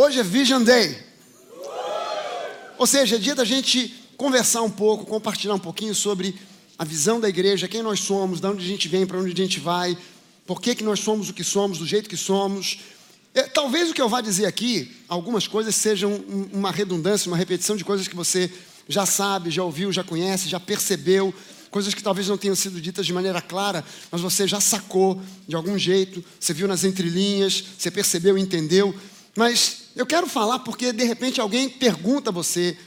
Hoje é Vision Day. Ou seja, é dia da gente conversar um pouco, compartilhar um pouquinho sobre a visão da igreja, quem nós somos, de onde a gente vem, para onde a gente vai, por que, que nós somos o que somos, do jeito que somos. É, talvez o que eu vá dizer aqui, algumas coisas sejam uma redundância, uma repetição de coisas que você já sabe, já ouviu, já conhece, já percebeu, coisas que talvez não tenham sido ditas de maneira clara, mas você já sacou de algum jeito, você viu nas entrelinhas, você percebeu, entendeu. Mas eu quero falar porque de repente alguém pergunta a você,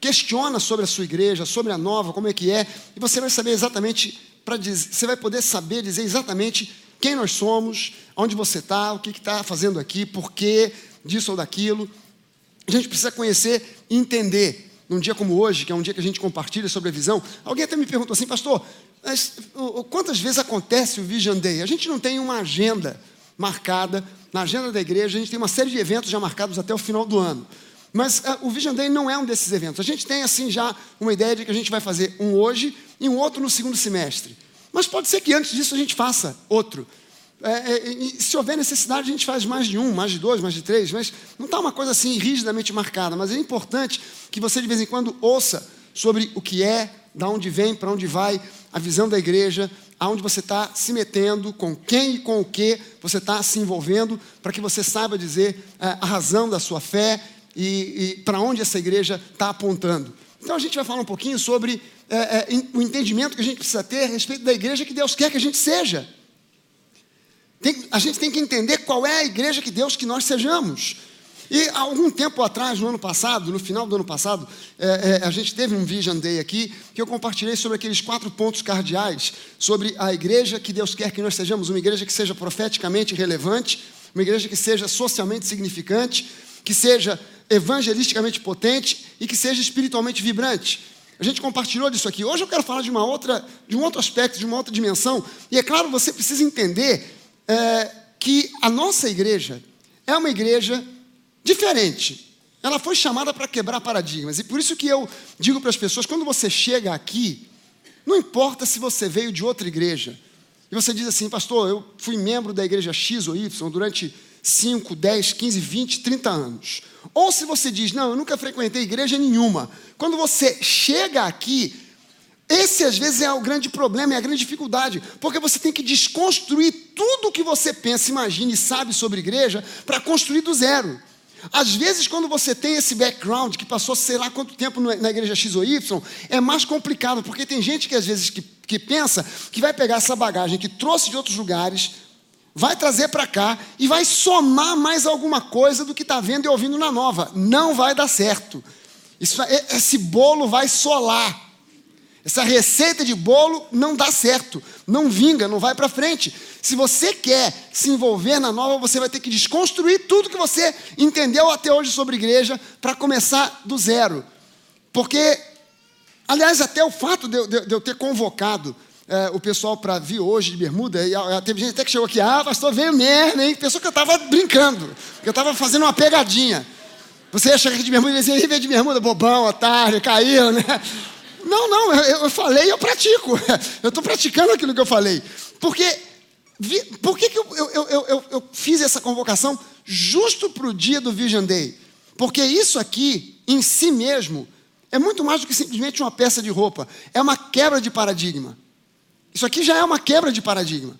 questiona sobre a sua igreja, sobre a nova, como é que é, e você vai saber exatamente para dizer, você vai poder saber dizer exatamente quem nós somos, onde você está, o que está fazendo aqui, por que disso ou daquilo. A gente precisa conhecer e entender. Num dia como hoje, que é um dia que a gente compartilha sobre a visão, alguém até me perguntou assim, pastor, mas, quantas vezes acontece o Vision Day? A gente não tem uma agenda marcada na agenda da igreja, a gente tem uma série de eventos já marcados até o final do ano. Mas uh, o Vision Day não é um desses eventos. A gente tem, assim, já uma ideia de que a gente vai fazer um hoje e um outro no segundo semestre. Mas pode ser que antes disso a gente faça outro. É, é, se houver necessidade, a gente faz mais de um, mais de dois, mais de três, mas não está uma coisa assim rigidamente marcada. Mas é importante que você, de vez em quando, ouça sobre o que é, da onde vem, para onde vai, a visão da igreja, aonde você está se metendo, com quem e com o que você está se envolvendo, para que você saiba dizer é, a razão da sua fé e, e para onde essa igreja está apontando. Então a gente vai falar um pouquinho sobre é, é, o entendimento que a gente precisa ter a respeito da igreja que Deus quer que a gente seja. Tem, a gente tem que entender qual é a igreja que Deus que nós sejamos. E algum tempo atrás, no ano passado, no final do ano passado, é, é, a gente teve um Vision Day aqui, que eu compartilhei sobre aqueles quatro pontos cardeais, sobre a igreja que Deus quer que nós sejamos, uma igreja que seja profeticamente relevante, uma igreja que seja socialmente significante, que seja evangelisticamente potente e que seja espiritualmente vibrante. A gente compartilhou disso aqui. Hoje eu quero falar de uma outra, de um outro aspecto, de uma outra dimensão. E é claro, você precisa entender é, que a nossa igreja é uma igreja diferente. Ela foi chamada para quebrar paradigmas. E por isso que eu digo para as pessoas: quando você chega aqui, não importa se você veio de outra igreja, e você diz assim, pastor, eu fui membro da igreja X ou Y durante 5, 10, 15, 20, 30 anos. Ou se você diz, não, eu nunca frequentei igreja nenhuma. Quando você chega aqui, esse às vezes é o grande problema, é a grande dificuldade, porque você tem que desconstruir tudo o que você pensa, imagina e sabe sobre igreja para construir do zero. Às vezes, quando você tem esse background, que passou sei lá quanto tempo na igreja X ou Y, é mais complicado, porque tem gente que às vezes que, que pensa que vai pegar essa bagagem que trouxe de outros lugares, vai trazer para cá e vai somar mais alguma coisa do que está vendo e ouvindo na nova. Não vai dar certo. Isso, esse bolo vai solar. Essa receita de bolo não dá certo, não vinga, não vai para frente. Se você quer se envolver na nova, você vai ter que desconstruir tudo que você entendeu até hoje sobre igreja para começar do zero. Porque, aliás, até o fato de eu, de eu ter convocado é, o pessoal para vir hoje de bermuda, e a, teve gente até que chegou aqui, ah, pastor, veio merda, hein? Pensou que eu estava brincando, que eu estava fazendo uma pegadinha. Você ia chegar aqui de bermuda e dizer, veio de bermuda, bobão, otário, caiu, né? Não, não, eu, falei e eu pratico. Eu estou praticando aquilo que eu falei. Porque, por que, que eu, eu, eu, eu fiz essa convocação justo para o dia do Vision Day? Porque isso aqui, em si mesmo, é muito mais do que simplesmente uma peça de roupa. É uma quebra de paradigma. Isso aqui já é uma quebra de paradigma.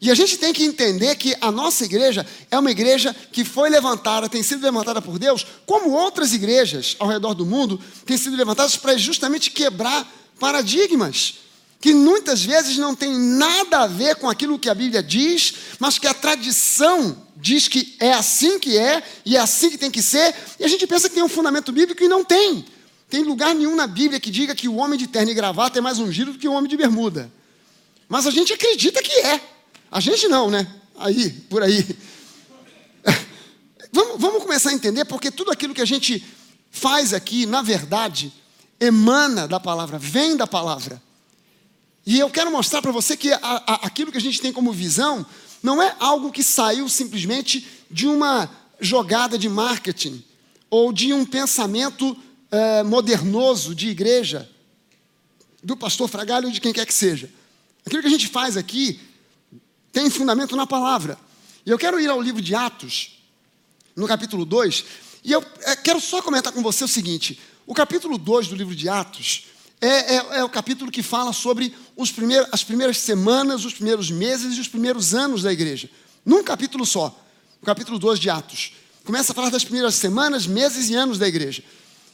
E a gente tem que entender que a nossa igreja é uma igreja que foi levantada, tem sido levantada por Deus, como outras igrejas ao redor do mundo têm sido levantadas para justamente quebrar paradigmas que muitas vezes não tem nada a ver com aquilo que a Bíblia diz, mas que a tradição diz que é assim que é e é assim que tem que ser, e a gente pensa que tem um fundamento bíblico e não tem. Tem lugar nenhum na Bíblia que diga que o homem de terno e gravata é mais ungido do que o homem de bermuda. Mas a gente acredita que é. A gente não, né? Aí, por aí. Vamos, vamos começar a entender, porque tudo aquilo que a gente faz aqui, na verdade, emana da palavra, vem da palavra. E eu quero mostrar para você que a, a, aquilo que a gente tem como visão não é algo que saiu simplesmente de uma jogada de marketing ou de um pensamento é, modernoso de igreja, do pastor Fragalho ou de quem quer que seja. Aquilo que a gente faz aqui tem fundamento na palavra. E eu quero ir ao livro de Atos, no capítulo 2, e eu é, quero só comentar com você o seguinte: o capítulo 2 do livro de Atos é, é, é o capítulo que fala sobre os primeiros, as primeiras semanas, os primeiros meses e os primeiros anos da igreja. Num capítulo só, o capítulo 2 de Atos. Começa a falar das primeiras semanas, meses e anos da igreja.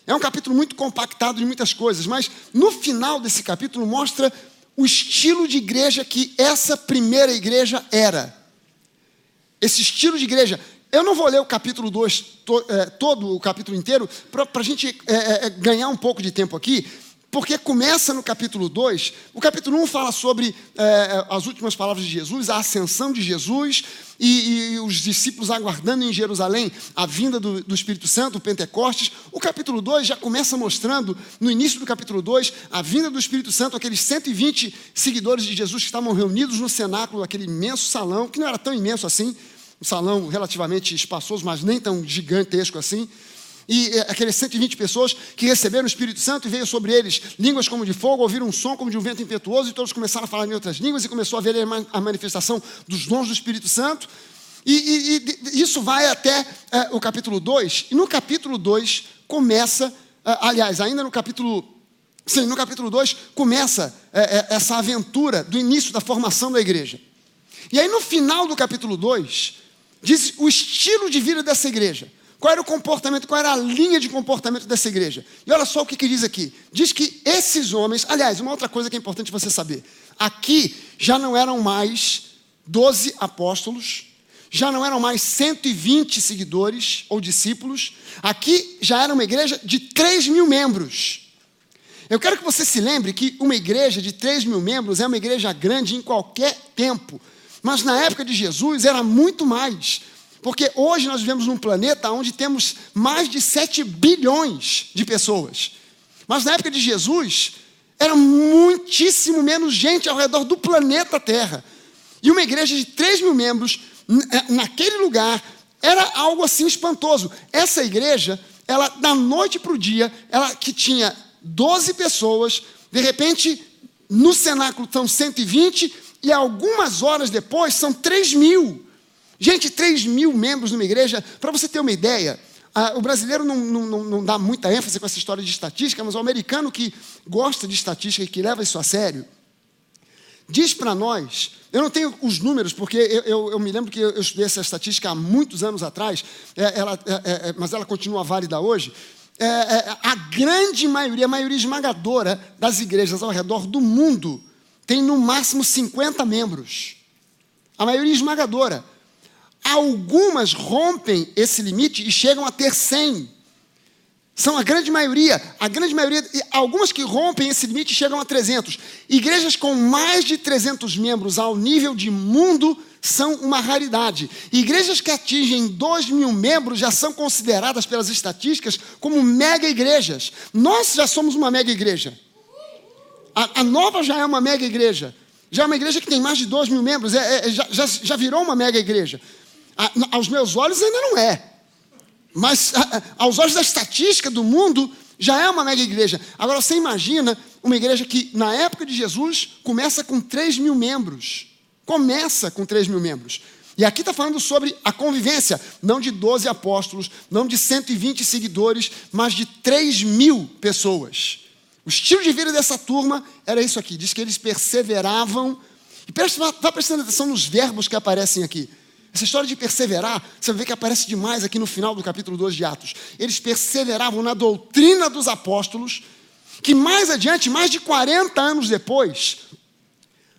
É um capítulo muito compactado de muitas coisas, mas no final desse capítulo mostra o estilo de igreja que essa primeira igreja era. Esse estilo de igreja. Eu não vou ler o capítulo 2, to, é, todo o capítulo inteiro, para a gente é, é, ganhar um pouco de tempo aqui, porque começa no capítulo 2. O capítulo 1 um fala sobre é, as últimas palavras de Jesus, a ascensão de Jesus e, e, os discípulos aguardando em Jerusalém a vinda do, do Espírito Santo, o Pentecostes. O capítulo 2 já começa mostrando, no início do capítulo 2, a vinda do Espírito Santo, aqueles 120 seguidores de Jesus que estavam reunidos no cenáculo, aquele imenso salão, que não era tão imenso assim, um salão relativamente espaçoso, mas nem tão gigantesco assim. E é, aqueles 120 pessoas que receberam o Espírito Santo e veio sobre eles línguas como de fogo, ouviram um som como de um vento impetuoso, e todos começaram a falar em outras línguas e começou a ver a manifestação dos dons do Espírito Santo. E, e, e isso vai até é, o capítulo 2, e no capítulo 2 começa, é, aliás, ainda no capítulo. Sim, no capítulo 2 começa é, é, essa aventura do início da formação da igreja. E aí no final do capítulo 2, diz o estilo de vida dessa igreja. Qual era o comportamento, qual era a linha de comportamento dessa igreja? E olha só o que, que diz aqui. Diz que esses homens, aliás, uma outra coisa que é importante você saber. Aqui já não eram mais 12 apóstolos, já não eram mais 120 seguidores ou discípulos. Aqui já era uma igreja de 3 mil membros. Eu quero que você se lembre que uma igreja de 3 mil membros é uma igreja grande em qualquer tempo. Mas na época de Jesus era muito mais. Porque hoje nós vivemos num planeta onde temos mais de 7 bilhões de pessoas. Mas na época de Jesus, era muitíssimo menos gente ao redor do planeta Terra. E uma igreja de 3 mil membros, é, naquele lugar, era algo assim espantoso. Essa igreja, ela, da noite para o dia, ela que tinha 12 pessoas, de repente, no cenáculo estão 120, e algumas horas depois são 3 mil. Gente, 3 mil membros numa igreja, para você ter uma ideia, o brasileiro não, não, não, dá muita ênfase com essa história de estatística, mas o americano que gosta de estatística e que leva isso a sério, diz para nós, eu não tenho os números, porque eu, eu, eu, me lembro que eu estudei essa estatística há muitos anos atrás, é, ela, é, é, é mas ela continua válida hoje. É, é, a grande maioria, a maioria esmagadora das igrejas ao redor do mundo tem no máximo 50 membros. A maioria esmagadora. Algumas rompem esse limite e chegam a ter 100. São a grande maioria, a grande maioria, algumas que rompem esse limite chegam a 300. Igrejas com mais de 300 membros ao nível de mundo são uma raridade. Igrejas que atingem 2 mil membros já são consideradas pelas estatísticas como mega igrejas. Nós já somos uma mega igreja. A, a nova já é uma mega igreja. Já é uma igreja que tem mais de 2 mil membros, é, é, já, já, já virou uma mega igreja aos meus olhos ainda não é. Mas aos olhos da estatística do mundo, já é uma mega igreja. Agora você imagina uma igreja que, na época de Jesus, começa com 3 mil membros. Começa com 3 mil membros. E aqui está falando sobre a convivência, não de 12 apóstolos, não de 120 seguidores, mas de 3 mil pessoas. O estilo de vida dessa turma era isso aqui: diz que eles perseveravam. E presta, prestando atenção nos verbos que aparecem aqui. Essa história de perseverar, você ver que aparece demais aqui no final do capítulo 2 de Atos. Eles perseveravam na doutrina dos apóstolos, que mais adiante, mais de 40 anos depois,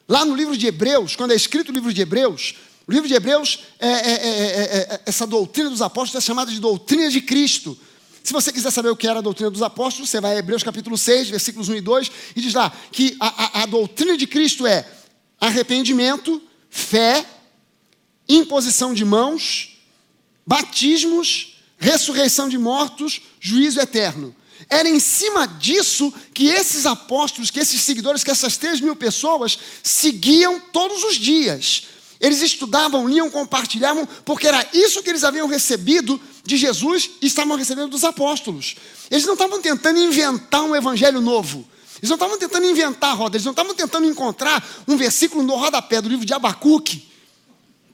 lá no livro de Hebreus, quando é escrito o livro de Hebreus, o livro de Hebreus, é, é, é, essa doutrina dos apóstolos é chamada de doutrina de Cristo. Se você quiser saber o que era a doutrina dos apóstolos, você vai a Hebreus capítulo 6, versículos 1 e 2, e diz lá que a, a, a doutrina de Cristo é arrependimento, fé, imposição de mãos, batismos, ressurreição de mortos, juízo eterno. Era em cima disso que esses apóstolos, que esses seguidores, que essas três mil pessoas seguiam todos os dias. Eles estudavam, liam, compartilhavam, porque era isso que eles haviam recebido de Jesus e estavam recebendo dos apóstolos. Eles não estavam tentando inventar um evangelho novo. Eles não estavam tentando inventar roda, eles não estavam tentando encontrar um versículo no rodapé do livro de Abacuque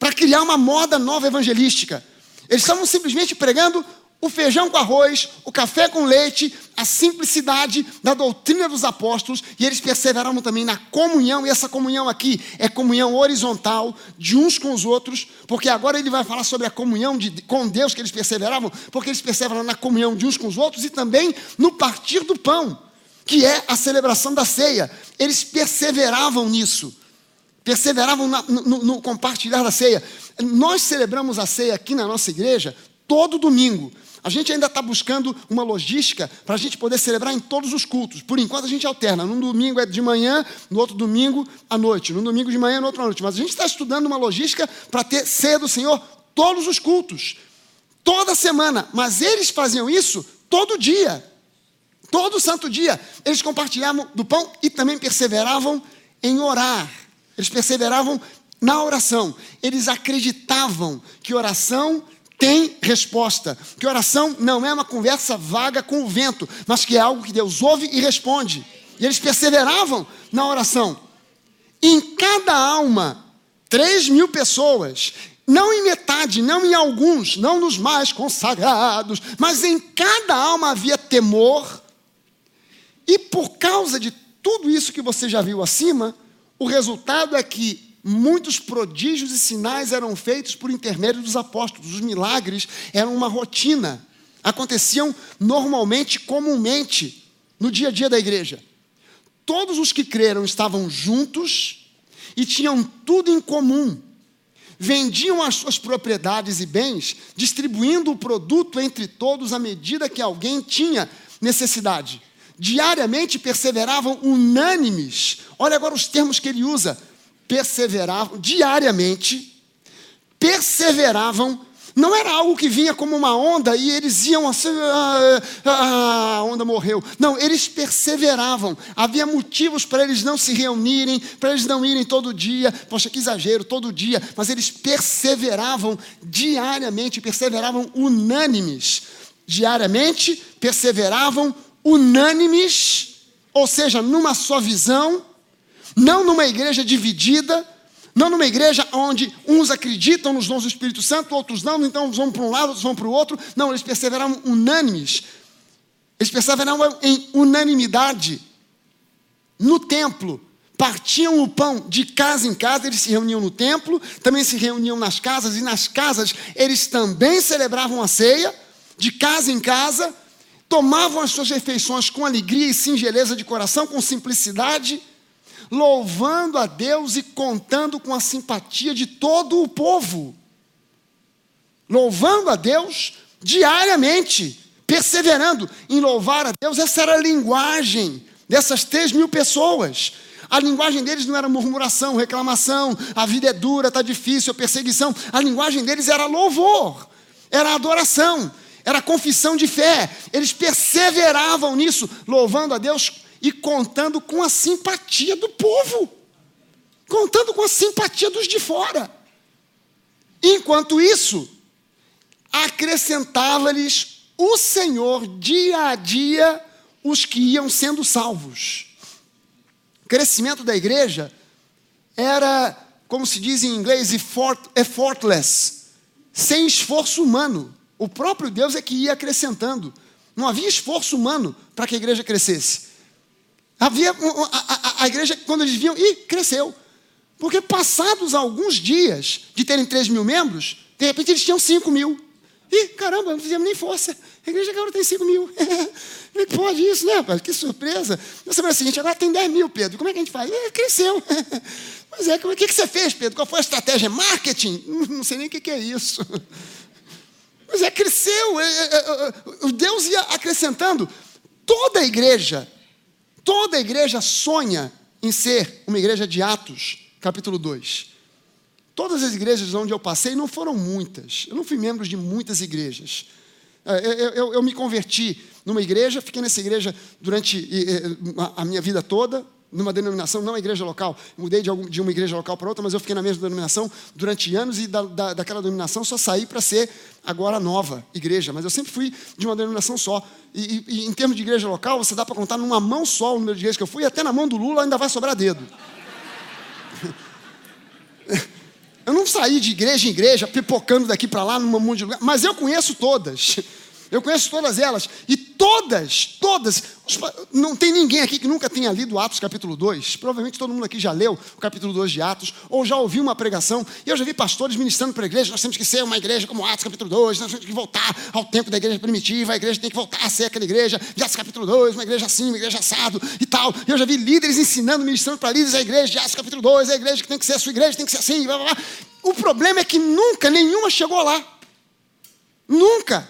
para criar uma moda nova evangelística. Eles estavam simplesmente pregando o feijão com arroz, o café com leite, a simplicidade da doutrina dos apóstolos, e eles perseveravam também na comunhão, e essa comunhão aqui é comunhão horizontal de uns com os outros, porque agora ele vai falar sobre a comunhão de, com Deus que eles perseveravam, porque eles perseveravam na comunhão de uns com os outros e também no partir do pão, que é a celebração da ceia. Eles perseveravam nisso, perseveravam na, no, no compartilhar da ceia. Nós celebramos a ceia aqui na nossa igreja todo domingo. A gente ainda está buscando uma logística para a gente poder celebrar em todos os cultos. Por enquanto a gente alterna. Num domingo é de manhã, no outro domingo à noite. Num domingo de manhã, no outro à noite. Mas a gente está estudando uma logística para ter ceia do Senhor todos os cultos. Toda semana. Mas eles faziam isso todo dia. Todo santo dia. Eles compartilhavam do pão e também perseveravam em orar. Eles perseveravam na oração. Eles acreditavam que oração tem resposta. Que oração não é uma conversa vaga com o vento, mas que é algo que Deus ouve e responde. E eles perseveravam na oração. Em cada alma, três mil pessoas, não em metade, não em alguns, não nos mais consagrados, mas em cada alma havia temor. E por causa de tudo isso que você já viu acima, o resultado é que Muitos prodígios e sinais eram feitos por intermédio dos apóstolos. Os milagres eram uma rotina, aconteciam normalmente, comumente, no dia a dia da igreja. Todos os que creram estavam juntos e tinham tudo em comum. Vendiam as suas propriedades e bens, distribuindo o produto entre todos à medida que alguém tinha necessidade. Diariamente perseveravam unânimes. Olha agora os termos que ele usa: perseveravam diariamente, perseveravam. Não era algo que vinha como uma onda e eles iam assim, ah, ah, a onda morreu. Não, eles perseveravam. Havia motivos para eles não se reunirem, para eles não irem todo dia. Poxa, que exagero, todo dia. Mas eles perseveravam diariamente, perseveravam unânimes. Diariamente, perseveravam unânimes, ou seja, numa só visão não numa igreja dividida, não numa igreja onde uns acreditam nos dons do Espírito Santo, outros não, então vão para um lado, outros vão para o outro. Não, eles perseveravam unânimes. Eles perseveravam em unanimidade. No templo, partiam o pão de casa em casa, eles se reuniam no templo, também se reuniam nas casas, e nas casas eles também celebravam a ceia, de casa em casa, tomavam as suas refeições com alegria e singeleza de coração, com simplicidade louvando a Deus e contando com a simpatia de todo o povo. Louvando a Deus diariamente, perseverando em louvar a Deus, essa era a linguagem dessas três mil pessoas. A linguagem deles não era murmuração, reclamação, a vida é dura, está difícil, perseguição. A linguagem deles era louvor, era adoração, era confissão de fé. Eles perseveravam nisso, louvando a Deus e contando com a simpatia do povo, contando com a simpatia dos de fora. Enquanto isso, acrescentava-lhes o Senhor dia a dia os que iam sendo salvos. O crescimento da igreja era, como se diz em inglês, effortless, sem esforço humano. O próprio Deus é que ia acrescentando. Não havia esforço humano para que a igreja crescesse. Havia a, a, a igreja, quando eles viam, e cresceu. Porque passados alguns dias de terem 3 mil membros, de repente eles tinham 5 mil. Ih, caramba, não fizemos nem força. A igreja agora tem 5 mil. Como é que pode isso, né, rapaz? Que surpresa. Na semana seguinte, agora tem 10 mil, Pedro. Como é que a gente faz? É, cresceu. Mas é, o que você fez, Pedro? Qual foi a estratégia? Marketing? Não sei nem o que é isso. Mas é, cresceu. É, é, Deus ia acrescentando. Toda a igreja Toda igreja sonha em ser uma igreja de Atos, capítulo 2. Todas as igrejas onde eu passei não foram muitas. Eu não fui membro de muitas igrejas. É, eu, eu, eu me converti numa igreja, fiquei nessa igreja durante a minha vida toda, numa denominação, não a igreja local. Mudei de, algum, de, uma igreja local para outra, mas eu fiquei na mesma denominação durante anos e da, da, daquela denominação só saí para ser agora nova igreja. Mas eu sempre fui de uma denominação só. E, e, em termos de igreja local, você dá para contar numa mão só o número de igrejas que eu fui, e até na mão do Lula ainda vai sobrar dedo. Eu não, sair de igreja em igreja, pipocando daqui para lá, num monte de lugar, mas eu conheço todas. Eu conheço todas elas. E todas, todas. Não tem ninguém aqui que nunca tenha lido Atos capítulo 2. Provavelmente todo mundo aqui já leu o capítulo 2 de Atos, ou já ouviu uma pregação. E eu já vi pastores ministrando para a igreja: nós temos que ser uma igreja como Atos capítulo 2, nós temos que voltar ao tempo da igreja primitiva, a igreja tem que voltar a ser aquela igreja de Atos capítulo 2, uma igreja assim, uma igreja assado e tal. Eu já vi líderes ensinando, ministrando para líderes a igreja de Atos capítulo 2, a igreja que tem que ser a sua igreja, tem que ser assim, blá, blá, blá. O problema é que nunca nenhuma chegou lá. Nunca.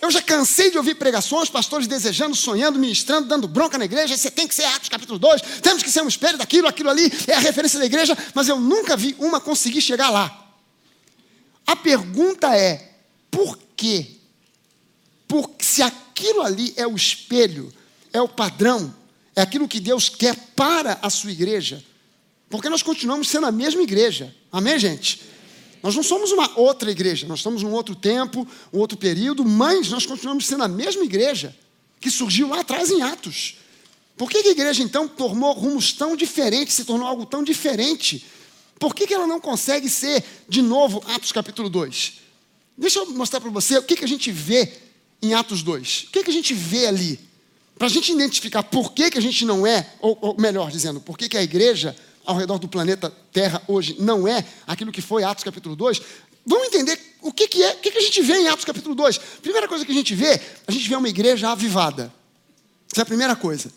Eu já cansei de ouvir pregações, pastores desejando, sonhando, ministrando, dando bronca na igreja. Você tem que ser Atos capítulo 2, temos que ser um espelho daquilo, aquilo ali é a referência da igreja, mas eu nunca vi uma conseguir chegar lá. A pergunta é: por quê? Porque se aquilo ali é o espelho, é o padrão, é aquilo que Deus quer para a sua igreja, porque nós continuamos sendo a mesma igreja. Amém, gente? Nós não somos uma outra igreja, nós estamos num outro tempo, um outro período, mas nós continuamos sendo a mesma igreja que surgiu lá atrás em Atos. Por que, a igreja então tomou rumos tão diferentes, se tornou algo tão diferente? Por que, que ela não consegue ser, de novo, Atos capítulo 2? Deixa eu mostrar para você o que, que a gente vê em Atos 2. O que, que a gente vê ali? Para a gente identificar por que, que a gente não é, ou, ou melhor dizendo, por que, que a igreja ao redor do planeta Terra hoje não é aquilo que foi Atos capítulo 2, vamos entender o que, que é, o que, que a gente vê em Atos capítulo 2. Primeira coisa que a gente vê, a gente vê uma igreja avivada. Essa é a primeira coisa.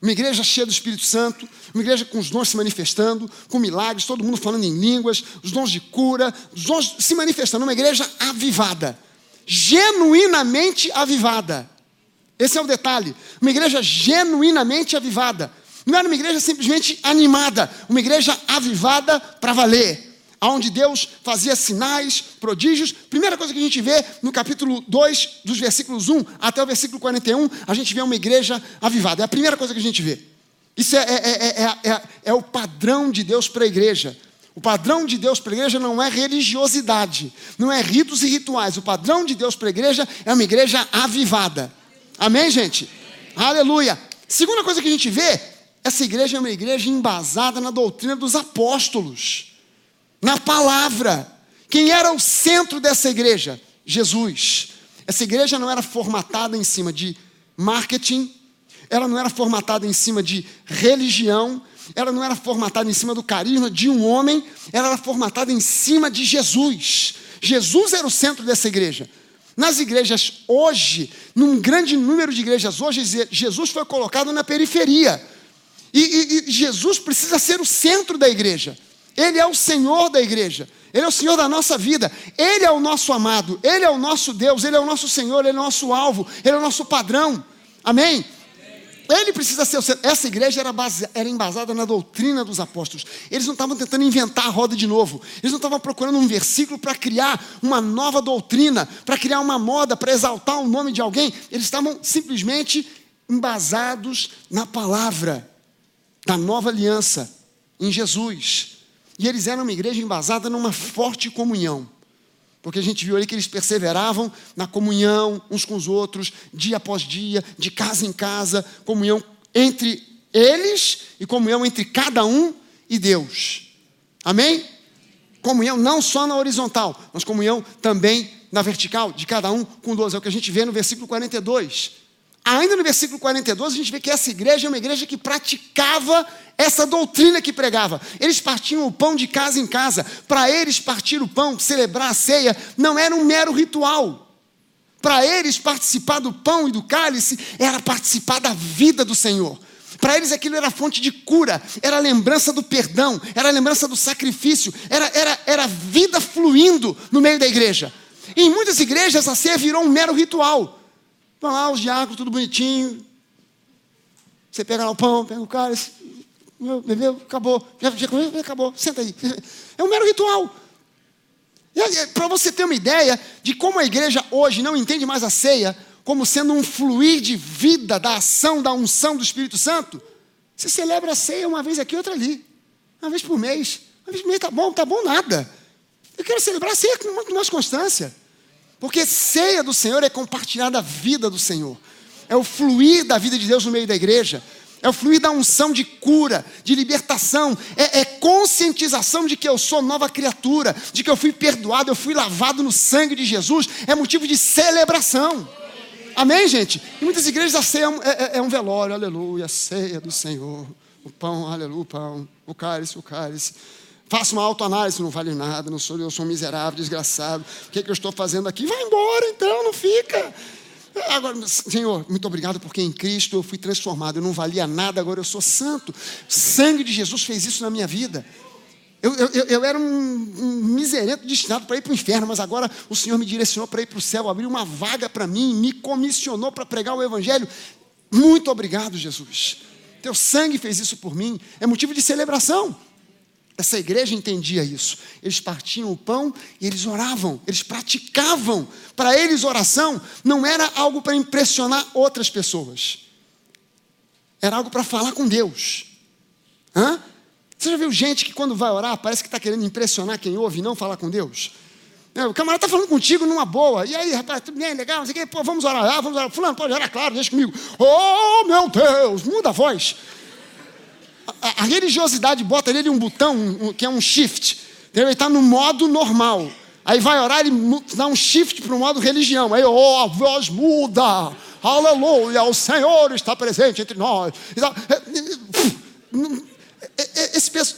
Uma igreja cheia do Espírito Santo, uma igreja com os dons se manifestando, com milagres, todo mundo falando em línguas, os dons de cura, os dons se manifestando, uma igreja avivada, genuinamente avivada. Esse é o detalhe. Uma igreja genuinamente avivada. Não era uma igreja simplesmente animada, uma igreja avivada para valer. Onde Deus fazia sinais, prodígios. Primeira coisa que a gente vê no capítulo 2, dos versículos 1 até o versículo 41, a gente vê uma igreja avivada. É a primeira coisa que a gente vê. Isso é, é, é, é o padrão de Deus para a igreja. O padrão de Deus para a igreja não é religiosidade, não é ritos e rituais. O padrão de Deus para a igreja é uma igreja avivada. Amém, gente? Aleluia. Segunda coisa que a gente vê essa igreja é uma igreja embasada na doutrina dos apóstolos, na palavra. Quem era o centro dessa igreja? Jesus. Essa igreja não era formatada em cima de marketing, ela não era formatada em cima de religião, ela não era formatada em cima do carisma de um homem, ela era formatada em cima de Jesus. Jesus era o centro dessa igreja. Nas igrejas hoje, num grande número de igrejas hoje, Jesus foi colocado na periferia. E, e, e Jesus precisa ser o centro da igreja. Ele é o Senhor da igreja. Ele é o Senhor da nossa vida. Ele é o nosso amado. Ele é o nosso Deus. Ele é o nosso Senhor. Ele é o nosso alvo. Ele é o nosso padrão. Amém? Ele precisa ser o centro. Essa igreja era, base... era embasada na doutrina dos apóstolos. Eles não estavam tentando inventar a roda de novo. Eles não estavam procurando um versículo para criar uma nova doutrina, para criar uma moda, para exaltar o nome de alguém. Eles estavam simplesmente embasados na palavra da nova aliança em Jesus. E eles eram uma igreja embasada numa forte comunhão. Porque a gente viu ali que eles perseveravam na comunhão uns com os outros, dia após dia, de casa em casa, comunhão entre eles e comunhão entre cada um e Deus. Amém? Comunhão não só na horizontal, mas comunhão também na vertical, de cada um com dois. É o que a gente vê no versículo 42. Ainda no versículo 42, a gente vê que essa igreja é uma igreja que praticava essa doutrina que pregava. Eles partiam o pão de casa em casa. Para eles, partir o pão, celebrar a ceia, não era um mero ritual. Para eles, participar do pão e do cálice era participar da vida do Senhor. Para eles aquilo era fonte de cura, era lembrança do perdão, era lembrança do sacrifício, era, era, era vida fluindo no meio da igreja. E em muitas igrejas a ceia virou um mero ritual. Vão lá os diáconos, tudo bonitinho. Você pega lá o pão, pega o cálice, bebeu, acabou. Já, comeu, acabou. Senta aí. É um mero ritual. Para você ter uma ideia de como a igreja hoje não entende mais a ceia como sendo um fluir de vida da ação, da unção do Espírito Santo, você celebra a ceia uma vez aqui, outra ali. Uma vez por mês. Uma vez por mês tá bom, tá bom nada. Eu quero celebrar a ceia com mais constância. Porque ceia do Senhor é compartilhar da vida do Senhor. É o fluir da vida de Deus no meio da igreja. é o fluir da unção de cura, de libertação, é, é, conscientização de que eu sou nova criatura, de que eu fui perdoado, eu fui lavado no sangue de Jesus, é motivo de celebração. Amém, gente? Em muitas igrejas a ceia é, é, é um velório, aleluia, ceia do Senhor, o pão, aleluia, o pão, o cálice, o cálice. Faça uma autoanálise, não vale nada, não sou eu, sou um miserável, desgraçado. O que, é que eu estou fazendo aqui? Vai embora então, não fica. Agora, Senhor, muito obrigado porque em Cristo eu fui transformado. Eu não valia nada, agora eu sou santo. O sangue de Jesus fez isso na minha vida. Eu, eu, eu era um, um miserento destinado para ir para o inferno, mas agora o Senhor me direcionou para ir para o céu, abriu uma vaga para mim, me comissionou para pregar o Evangelho. Muito obrigado, Jesus. Teu sangue fez isso por mim. É motivo de celebração. Essa igreja entendia isso. Eles partiam o pão e eles oravam, eles praticavam. Para eles, oração não era algo para impressionar outras pessoas, era algo para falar com Deus. Hã? Você já viu gente que, quando vai orar, parece que está querendo impressionar quem ouve e não falar com Deus? É, o camarada está falando contigo numa boa. E aí, rapaz, tudo bem, legal, não sei o quê, pô, vamos orar. Ah, vamos orar. Fulano, pode orar, claro, deixa comigo. Oh, meu Deus, muda a voz a, a religiosidade bota nele um botão um, que é um shift. Ele está no modo normal. Aí vai orar, ele dá um shift para o modo religião. Aí, oh, a voz muda. Aleluia, o Senhor está presente entre nós. Esse,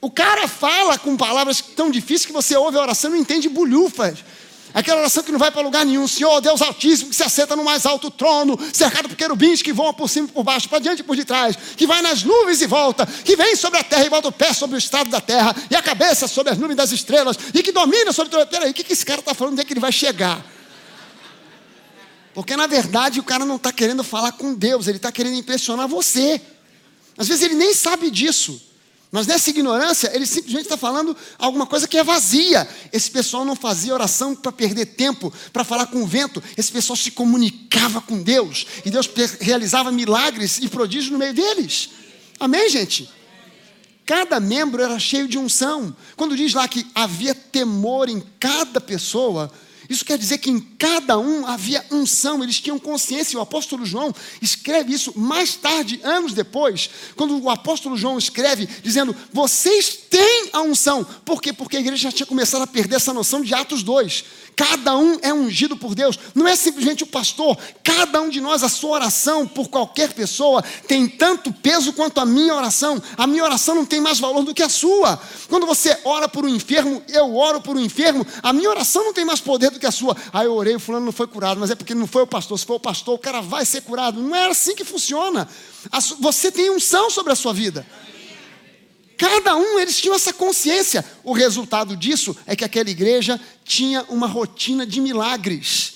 o cara fala com palavras tão difíceis que você ouve a oração e não entende bolhufas. Aquela oração que não vai para lugar nenhum. Senhor, Deus Altíssimo, que se assenta no mais alto trono, cercado por querubins que voam por cima e por baixo, para diante e por detrás, que vai nas nuvens e volta, que vem sobre a terra e bota o pé sobre o estado da terra, e a cabeça sobre as nuvens das estrelas, e que domina sobre toda a terra. o que, que esse cara está falando? Onde é que ele vai chegar? Porque na verdade o cara não está querendo falar com Deus, ele está querendo impressionar você. Às vezes ele nem sabe disso. Mas nessa ignorância, ele simplesmente está falando alguma coisa que é vazia. Esse pessoal não fazia oração para perder tempo, para falar com o vento. Esse pessoal se comunicava com Deus. E Deus realizava milagres e prodígios no meio deles. Amém, gente? Cada membro era cheio de unção. Quando diz lá que havia temor em cada pessoa, isso quer dizer que em cada um havia unção, eles tinham consciência. O apóstolo João escreve isso mais tarde, anos depois, quando o apóstolo João escreve dizendo: Vocês têm a unção. Por quê? Porque a igreja já tinha começado a perder essa noção de Atos 2. Cada um é ungido por Deus, não é simplesmente o pastor. Cada um de nós, a sua oração por qualquer pessoa tem tanto peso quanto a minha oração. A minha oração não tem mais valor do que a sua. Quando você ora por um enfermo, eu oro por um enfermo, a minha oração não tem mais poder do que a sua. Ah, eu orei, o fulano não foi curado, mas é porque não foi o pastor. Se for o pastor, o cara vai ser curado. Não é assim que funciona. Você tem unção sobre a sua vida. Cada um, eles tinham essa consciência. O resultado disso é que aquela igreja tinha uma rotina de milagres.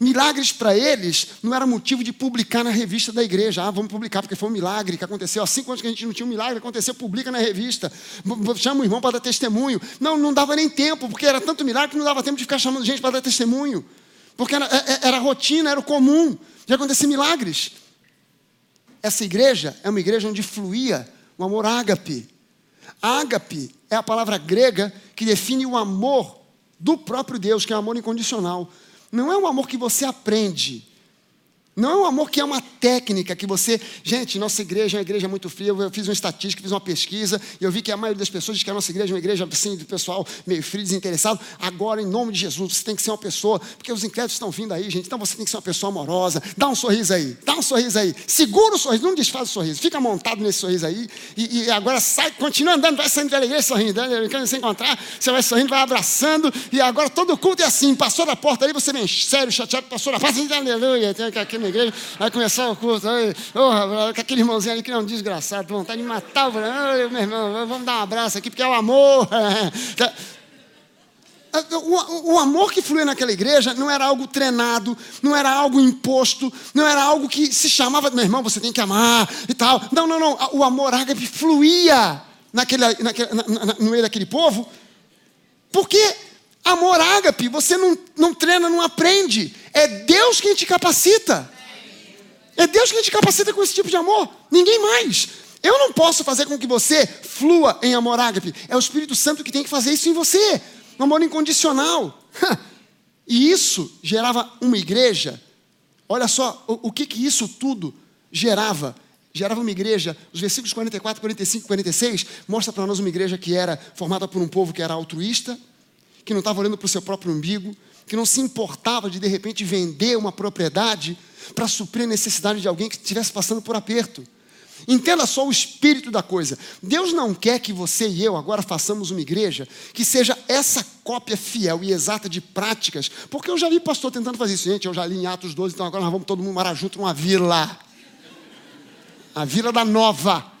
Milagres para eles não era motivo de publicar na revista da igreja. Ah, vamos publicar porque foi um milagre que aconteceu. Há cinco anos que a gente não tinha um milagre, aconteceu, publica na revista. Chama o irmão para dar testemunho. Não, não dava nem tempo, porque era tanto milagre que não dava tempo de ficar chamando gente para dar testemunho. Porque era, é, é, era rotina, era o comum de acontecer milagres. Essa igreja é uma igreja onde fluía o amor ágape. Ágape é a palavra grega que define o amor do próprio Deus, que é o amor incondicional. Não é um amor que você aprende, não é um amor que é uma técnica que você. Gente, nossa igreja é uma igreja muito fria. Eu fiz uma estatística, fiz uma pesquisa, e eu vi que a maioria das pessoas diz que a nossa igreja é uma igreja assim, do pessoal meio frio, desinteressado. Agora, em nome de Jesus, você tem que ser uma pessoa, porque os incrédulos estão vindo aí, gente. Então você tem que ser uma pessoa amorosa. Dá um sorriso aí, dá um sorriso aí. Segura o sorriso, não desfaz o sorriso. Fica montado nesse sorriso aí. E, e agora sai, continua andando, vai saindo pela igreja sorrindo. Né? Quando você encontrar, você vai sorrindo, vai abraçando. E agora todo culto é assim. Passou da porta ali, você vem sério, chateado, passou da porta, aleluia. Tem aqui na igreja. Vai começar o curso. Aí, oh, aquele irmãozinho ali que é um desgraçado, vontade de matar o meu irmão, vamos dar um abraço aqui, porque é o amor. O, o, amor que fluía naquela igreja não era algo treinado, não era algo imposto, não era algo que se chamava, meu irmão, você tem que amar e tal. Não, não, não. O amor ágape fluía naquele, naquele, na, na, no meio daquele povo, porque amor ágape você não, não treina, não aprende. É Deus quem te capacita. É Deus quem te capacita com esse tipo de amor, ninguém mais. Eu não posso fazer com que você flua em amor ágape. É o Espírito Santo que tem que fazer isso em você. Um amor incondicional. E isso gerava uma igreja. Olha só o, o que, que isso tudo gerava. gerava uma igreja, os versículos 44, 45 e 46 mostra para nós uma igreja que era formada por um povo que era altruísta, que não estava olhando para o seu próprio umbigo, que não se importava de de repente vender uma propriedade para suprir a necessidade de alguém que estivesse passando por aperto. Entenda só o espírito da coisa. Deus não quer que você e eu agora façamos uma igreja que seja essa cópia fiel e exata de práticas, porque eu já vi pastor tentando fazer isso. Gente, eu já li em Atos 12, então agora nós vamos todo mundo morar junto numa vila. A vila da Nova.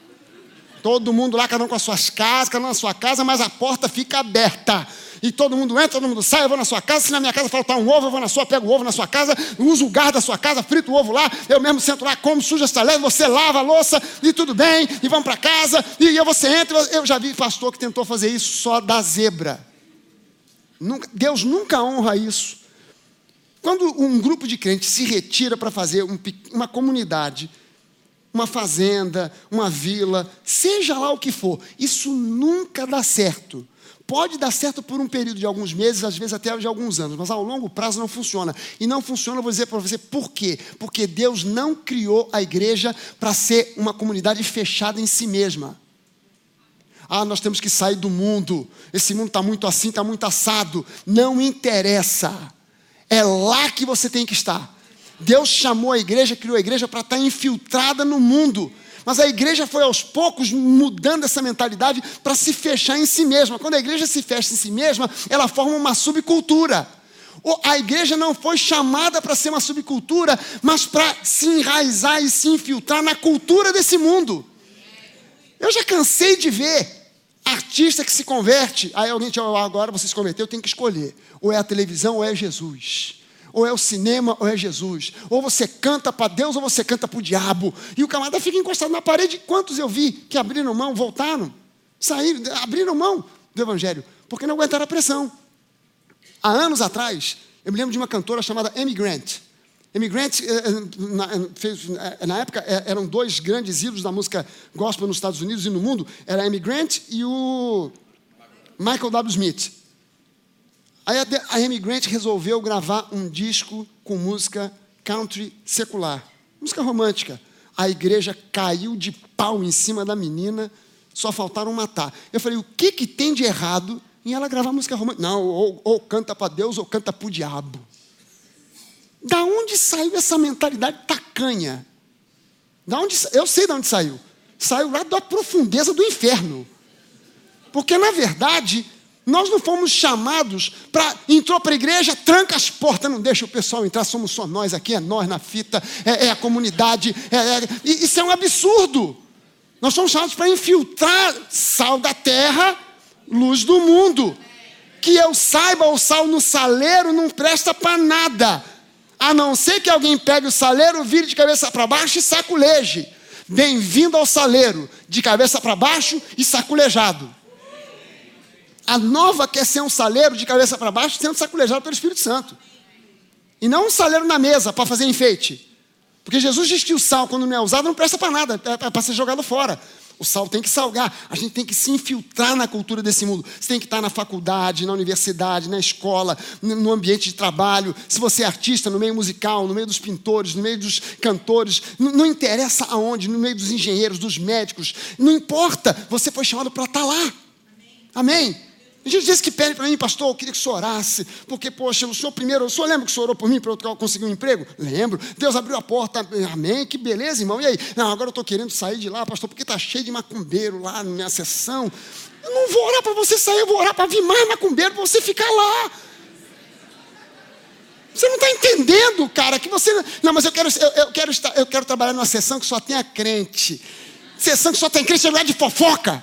Todo mundo lá, cada um com as suas casas, cada um na sua casa, mas a porta fica aberta e todo mundo entra, todo mundo sai, eu vou na sua casa, se na minha casa faltar um ovo, eu vou na sua, pego o ovo na sua casa, uso o garro da sua casa, frito o ovo lá, eu mesmo sento lá, como suja essa leve, você lava a louça e tudo bem, e vamos para casa, e aí você entra, eu já vi pastor que tentou fazer isso só da zebra. Deus nunca honra isso. Quando um grupo de crentes se retira para fazer um, uma comunidade, uma fazenda, uma vila, seja lá o que for, isso nunca dá certo. Pode dar certo por um período de alguns meses, às vezes até de alguns anos, mas ao longo prazo não funciona. E não funciona, eu vou dizer para você por quê? Porque Deus não criou a igreja para ser uma comunidade fechada em si mesma. Ah, nós temos que sair do mundo. Esse mundo está muito assim, está muito assado. Não interessa. É lá que você tem que estar. Deus chamou a igreja, criou a igreja para estar infiltrada no mundo mas a igreja foi aos poucos mudando essa mentalidade para se fechar em si mesma. Quando a igreja se fecha em si mesma, ela forma uma subcultura. A igreja não foi chamada para ser uma subcultura, mas para se enraizar e se infiltrar na cultura desse mundo. Eu já cansei de ver artista que se converte, aí alguém diz, agora você se converteu, tem que escolher. Ou é a televisão ou é Jesus ou é o cinema, ou é Jesus. Ou você canta para Deus, ou você canta para o diabo. E o camarada fica encostado na parede. Quantos eu vi que abriram mão, voltaram, saíram, abriram mão do Evangelho, porque não aguentaram a pressão. Há anos atrás, eu me lembro de uma cantora chamada Amy Grant. Amy Grant, eh, eh, eh, na época, eram dois grandes ídolos da música gospel nos Estados Unidos e no mundo. Era Amy Grant e o Michael W. Smith. Aí a Amy Grant resolveu gravar um disco com música country secular, música romântica. A igreja caiu de pau em cima da menina, só faltaram matar. Eu falei, o que, que tem de errado em ela gravar música romântica? Não, ou, ou canta para Deus ou canta para o diabo. Da onde saiu essa mentalidade tacanha? Da onde, eu sei de onde saiu. Saiu lá da profundeza do inferno. Porque, na verdade, nós não fomos chamados para. Entrou para a igreja, tranca as portas, não deixa o pessoal entrar, somos só nós aqui, é nós na fita, é, é a comunidade. É, é, isso é um absurdo. Nós somos chamados para infiltrar sal da terra, luz do mundo. Que eu saiba, o sal no saleiro não presta para nada, a não ser que alguém pegue o saleiro, vire de cabeça para baixo e saculeje. Bem-vindo ao saleiro, de cabeça para baixo e saculejado. A nova quer ser um saleiro de cabeça para baixo, sendo saculejado pelo Espírito Santo. E não um saleiro na mesa para fazer enfeite. Porque Jesus diz que o sal, quando não é usado, não presta para nada, é para ser jogado fora. O sal tem que salgar, a gente tem que se infiltrar na cultura desse mundo. Você tem que estar na faculdade, na universidade, na escola, no ambiente de trabalho. Se você é artista, no meio musical, no meio dos pintores, no meio dos cantores, não, interessa aonde, no meio dos engenheiros, dos médicos, não importa, você foi chamado para estar lá. Amém? Amém? Jesus disse que pede para mim, pastor, eu queria que o senhor orasse, porque, poxa, o senhor primeiro, o senhor lembra que o senhor orou por mim para eu conseguir um emprego? Lembro. Deus abriu a porta, amém, que beleza, irmão. E aí? Não, agora eu estou querendo sair de lá, pastor, porque está cheio de macumbeiro lá na minha sessão. Eu não vou orar para você sair, eu vou orar para vir mais macumbeiro, para você ficar lá. Você não está entendendo, cara, que você. Não, mas eu quero, eu, eu, quero eu quero trabalhar numa sessão que só tenha crente. Sessão que só tem crente é lugar de fofoca.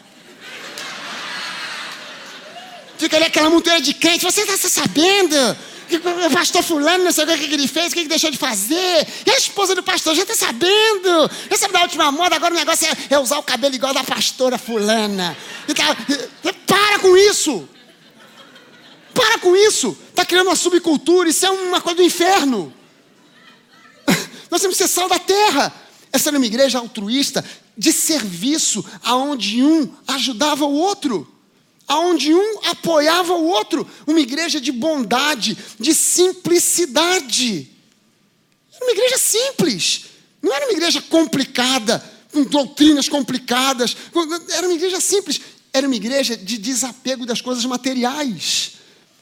Fica ali aquela montanha de crente. Você está sabendo? Que o pastor fulano, não sei o que ele fez, o que ele deixou de fazer. E a esposa do pastor já está sabendo. Já sabe da última moda, agora o negócio é, é usar o cabelo igual da pastora fulana. Tá, para com isso. Para com isso. Está criando uma subcultura. Isso é uma coisa do inferno. Nós temos que ser sal da terra. Essa era uma igreja altruísta, de serviço, aonde um ajudava o outro aonde um apoiava o outro, uma igreja de bondade, de simplicidade. Era uma igreja simples, não era uma igreja complicada, com doutrinas complicadas. Era uma igreja simples. Era uma igreja de desapego das coisas materiais.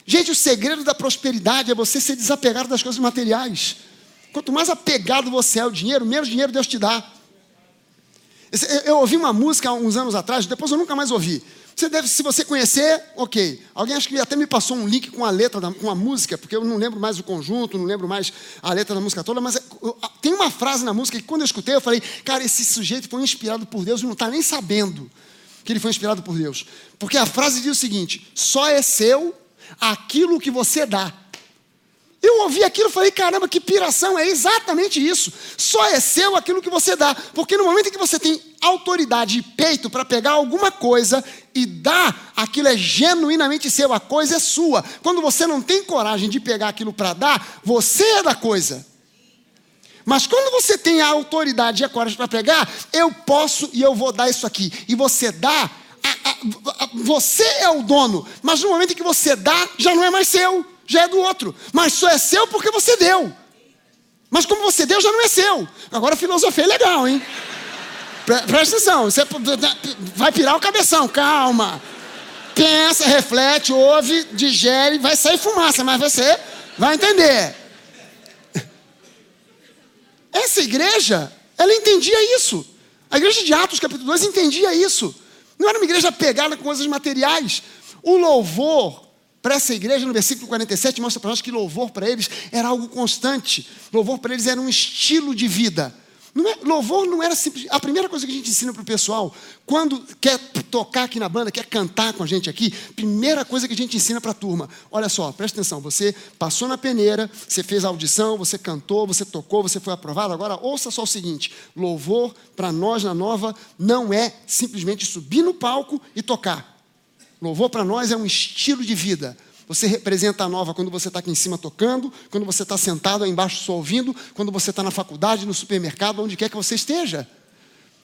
Gente, o segredo da prosperidade é você ser desapegado das coisas materiais. Quanto mais apegado você é ao dinheiro, menos dinheiro Deus te dá. Eu ouvi uma música há uns anos atrás, depois eu nunca mais ouvi. Você deve, se você conhecer, ok. Alguém acho que até me passou um link com a letra, da, com a música, porque eu não lembro mais o conjunto, não lembro mais a letra da música toda, mas é, tem uma frase na música que quando eu escutei, eu falei, cara, esse sujeito foi inspirado por Deus e não está nem sabendo que ele foi inspirado por Deus. Porque a frase diz o seguinte: só é seu aquilo que você dá. Eu ouvi aquilo e falei, caramba, que piração, é exatamente isso. Só é seu aquilo que você dá. Porque no momento em que você tem autoridade e peito para pegar alguma coisa e dar, aquilo é genuinamente seu, a coisa é sua. Quando você não tem coragem de pegar aquilo para dar, você é da coisa. Mas quando você tem a autoridade e a coragem para pegar, eu posso e eu vou dar isso aqui. E você dá, a, a, a, você é o dono. Mas no momento em que você dá, já não é mais seu já é do outro. Mas só é seu porque você deu. Mas como você deu, já não é seu. Agora filosofia é legal, hein? Presta atenção, você vai pirar o cabeção, calma. Pensa, reflete, ouve, digere, vai sair fumaça, mas você vai entender. Essa igreja, ela entendia isso. A igreja de Atos, capítulo 2, entendia isso. Não era uma igreja pegada com coisas materiais. O louvor para essa igreja, no versículo 47, mostra para nós que louvor para eles era algo constante. Louvor para eles era um estilo de vida. Não é, louvor não era simples. A primeira coisa que a gente ensina para o pessoal, quando quer tocar aqui na banda, quer cantar com a gente aqui, primeira coisa que a gente ensina para a turma: olha só, presta atenção, você passou na peneira, você fez a audição, você cantou, você tocou, você foi aprovado. Agora ouça só o seguinte: louvor para nós na nova não é simplesmente subir no palco e tocar. Louvor para nós é um estilo de vida. Você representa a nova quando você está aqui em cima tocando, quando você está sentado aí embaixo só ouvindo, quando você está na faculdade, no supermercado, onde quer que você esteja.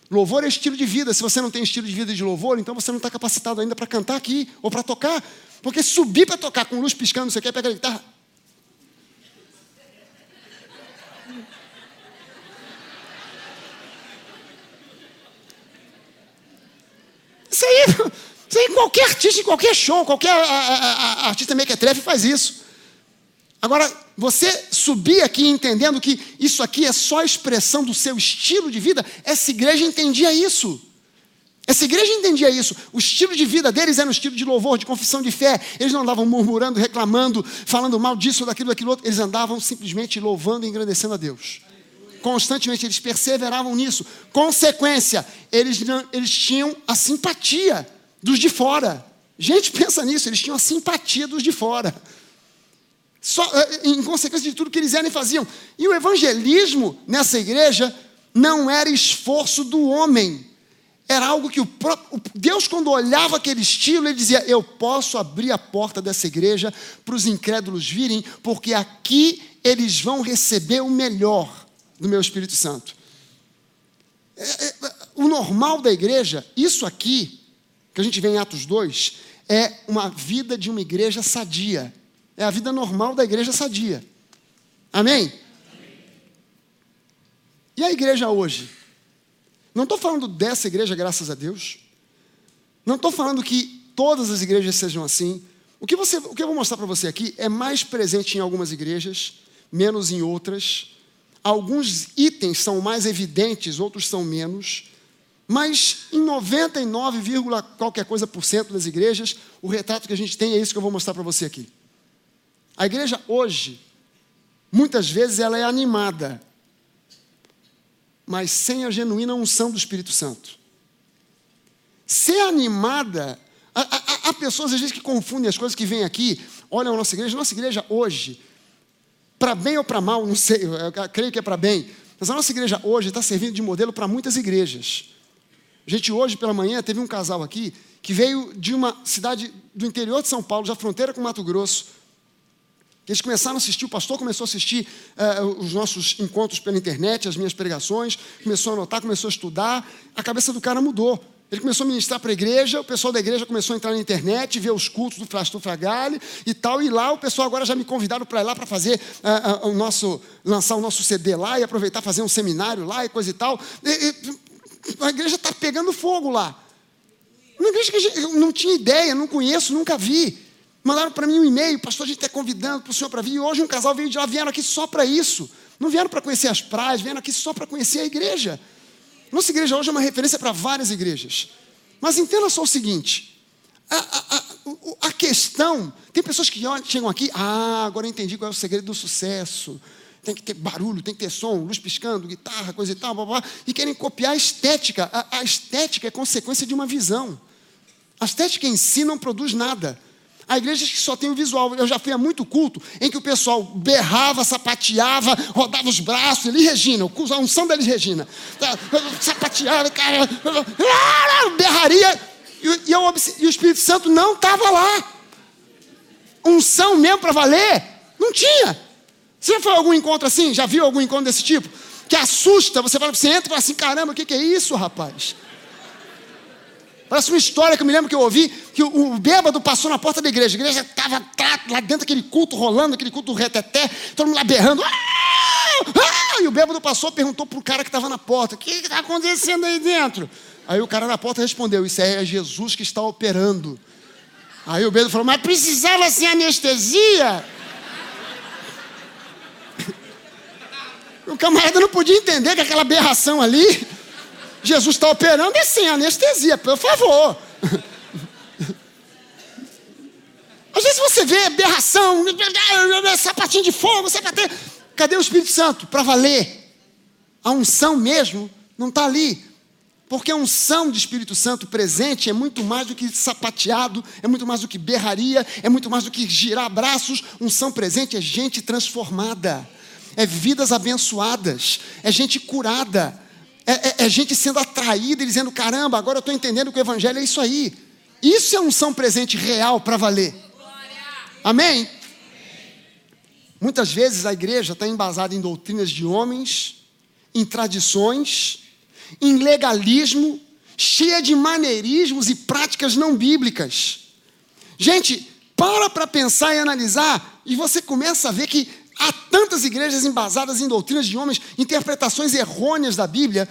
Louvor é estilo de vida. Se você não tem estilo de vida de louvor, então você não está capacitado ainda para cantar aqui ou para tocar. Porque subir para tocar com luz piscando, você quer pegar a guitarra. Isso aí aí qualquer artista, em qualquer show, qualquer a, a, a, artista mequetrefe faz isso. Agora, você subir aqui entendendo que isso aqui é só expressão do seu estilo de vida, essa igreja entendia isso. Essa igreja entendia isso. O estilo de vida deles era um estilo de louvor, de confissão de fé. Eles não andavam murmurando, reclamando, falando mal disso, daquilo, daquilo outro. Eles andavam simplesmente louvando e engrandecendo a Deus. Constantemente eles perseveravam nisso. Consequência, eles, eles tinham a simpatia dos de fora. Gente, pensa nisso, eles tinham a simpatia dos de fora. Só, eh, em consequência de tudo que eles eram e faziam. E o evangelismo nessa igreja não era esforço do homem. Era algo que o próprio, Deus, quando olhava aquele estilo, ele dizia: Eu posso abrir a porta dessa igreja para os incrédulos virem, porque aqui eles vão receber o melhor do meu Espírito Santo. É, é, o normal da igreja, isso aqui, que a gente vê em Atos 2, é uma vida de uma igreja sadia. É a vida normal da igreja sadia. Amém? E a igreja hoje? Não estou falando dessa igreja, graças a Deus. Não estou falando que todas as igrejas sejam assim. O que, você, o que eu vou mostrar para você aqui é mais presente em algumas igrejas, menos em outras. Alguns itens são mais evidentes, outros são menos. Mas em 99, qualquer coisa por cento das igrejas, o retrato que a gente tem é isso que eu vou mostrar para você aqui. A igreja hoje, muitas vezes ela é animada, mas sem a genuína unção do Espírito Santo. Ser animada, há, pessoas às vezes que confundem as coisas que vêm aqui, olham a nossa igreja, nossa igreja hoje, para bem ou para mal, não sei, eu creio que é para bem, mas a nossa igreja hoje está servindo de modelo para muitas igrejas. Gente hoje pela manhã teve um casal aqui que veio de uma cidade do interior de São Paulo, já fronteira com Mato Grosso. Eles começaram a assistir, o pastor começou a assistir uh, os nossos encontros pela internet, as minhas pregações, começou a anotar, começou a estudar, a cabeça do cara mudou. Ele começou a ministrar para a igreja, o pessoal da igreja começou a entrar na internet, ver os cultos do Flastur Fragale e tal, e lá o pessoal agora já me convidaram para ir lá para fazer uh, uh, o nosso, lançar o nosso CD lá e aproveitar fazer um seminário lá e coisa e tal. E, e, a igreja está pegando fogo lá. Uma igreja que eu não tinha ideia, não conheço, nunca vi. Mandaram para mim um e-mail, pastor, a gente está convidando para o senhor para vir. E hoje um casal veio de lá, vieram aqui só para isso. Não vieram para conhecer as praias, vieram aqui só para conhecer a igreja. Nossa igreja hoje é uma referência para várias igrejas. Mas entenda só o seguinte: a, a, a, a questão, tem pessoas que chegam aqui, ah, agora eu entendi qual é o segredo do sucesso tem que ter barulho, tem que ter som, luz piscando, guitarra, coisa e tal, blá, blá, e querem copiar a estética. A, a, estética é consequência de uma visão. A estética em si não produz nada. Há igrejas que só tem o visual. Eu já fui a muito culto em que o pessoal berrava, sapateava, rodava os braços. Ele Regina, a unção da Regina. Tá, sapateava, cara, berraria. E, eu, e o Espírito Santo não estava lá. Unção mesmo para valer? Não tinha. Você já foi a algum encontro assim? Já viu algum encontro desse tipo? Que assusta, você fala, você entra e fala assim, caramba, o que, que é isso, rapaz? Parece uma história que eu me lembro que eu ouvi, que o, o bêbado passou na porta da igreja. A igreja estava lá dentro daquele culto rolando, aquele culto reteté, todo mundo lá berrando. Ah! Ah! E o bêbado passou perguntou para o cara que estava na porta: O que está acontecendo aí dentro? Aí o cara na porta respondeu: Isso é Jesus que está operando. Aí o bêbado falou: Mas precisava sem anestesia? O camarada não podia entender que aquela aberração ali, Jesus está operando é sem anestesia, por favor. Às vezes você vê aberração, sapatinho de fogo, sapatinho. Cadê o Espírito Santo para valer? A unção mesmo não está ali. Porque a unção de Espírito Santo presente é muito mais do que sapateado, é muito mais do que berraria, é muito mais do que girar braços. Unção presente é gente transformada é vidas abençoadas, é gente curada, é, é, é gente sendo atraída e dizendo: caramba, agora eu estou entendendo que o Evangelho é isso aí. Isso é unção presente real para valer. Amém? Muitas vezes a igreja está embasada em doutrinas de homens, em tradições, em legalismo, cheia de maneirismos e práticas não bíblicas. Gente, para para pensar e analisar, e você começa a ver que Há tantas igrejas embasadas em doutrinas de homens, interpretações errôneas da Bíblia,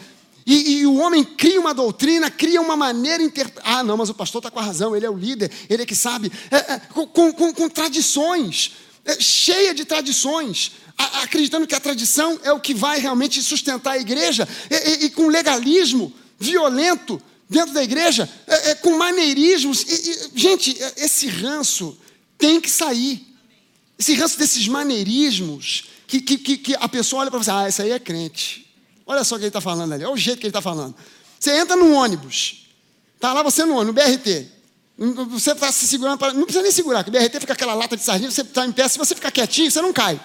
e, e, o homem cria uma doutrina, cria uma maneira de interpretar. Ah, não, mas o pastor está com a razão, ele é o líder, ele é que sabe. É, é, com, com, com, tradições, é, cheia de tradições, a, acreditando que a tradição é o que vai realmente sustentar a igreja, e, e com legalismo violento dentro da igreja, é, é, com maneirismos. gente, esse ranço tem que sair. Esse ranço desses maneirismos que, que, que a pessoa olha para você, ah, esse aí é crente. Olha só o que ele está falando ali, olha o jeito que ele está falando. Você entra no ônibus, está lá você no ônibus, no BRT. Você está se segurando, para, não precisa nem segurar, porque o BRT fica aquela lata de sardinha, você está em pé, se você ficar quietinho, você não cai.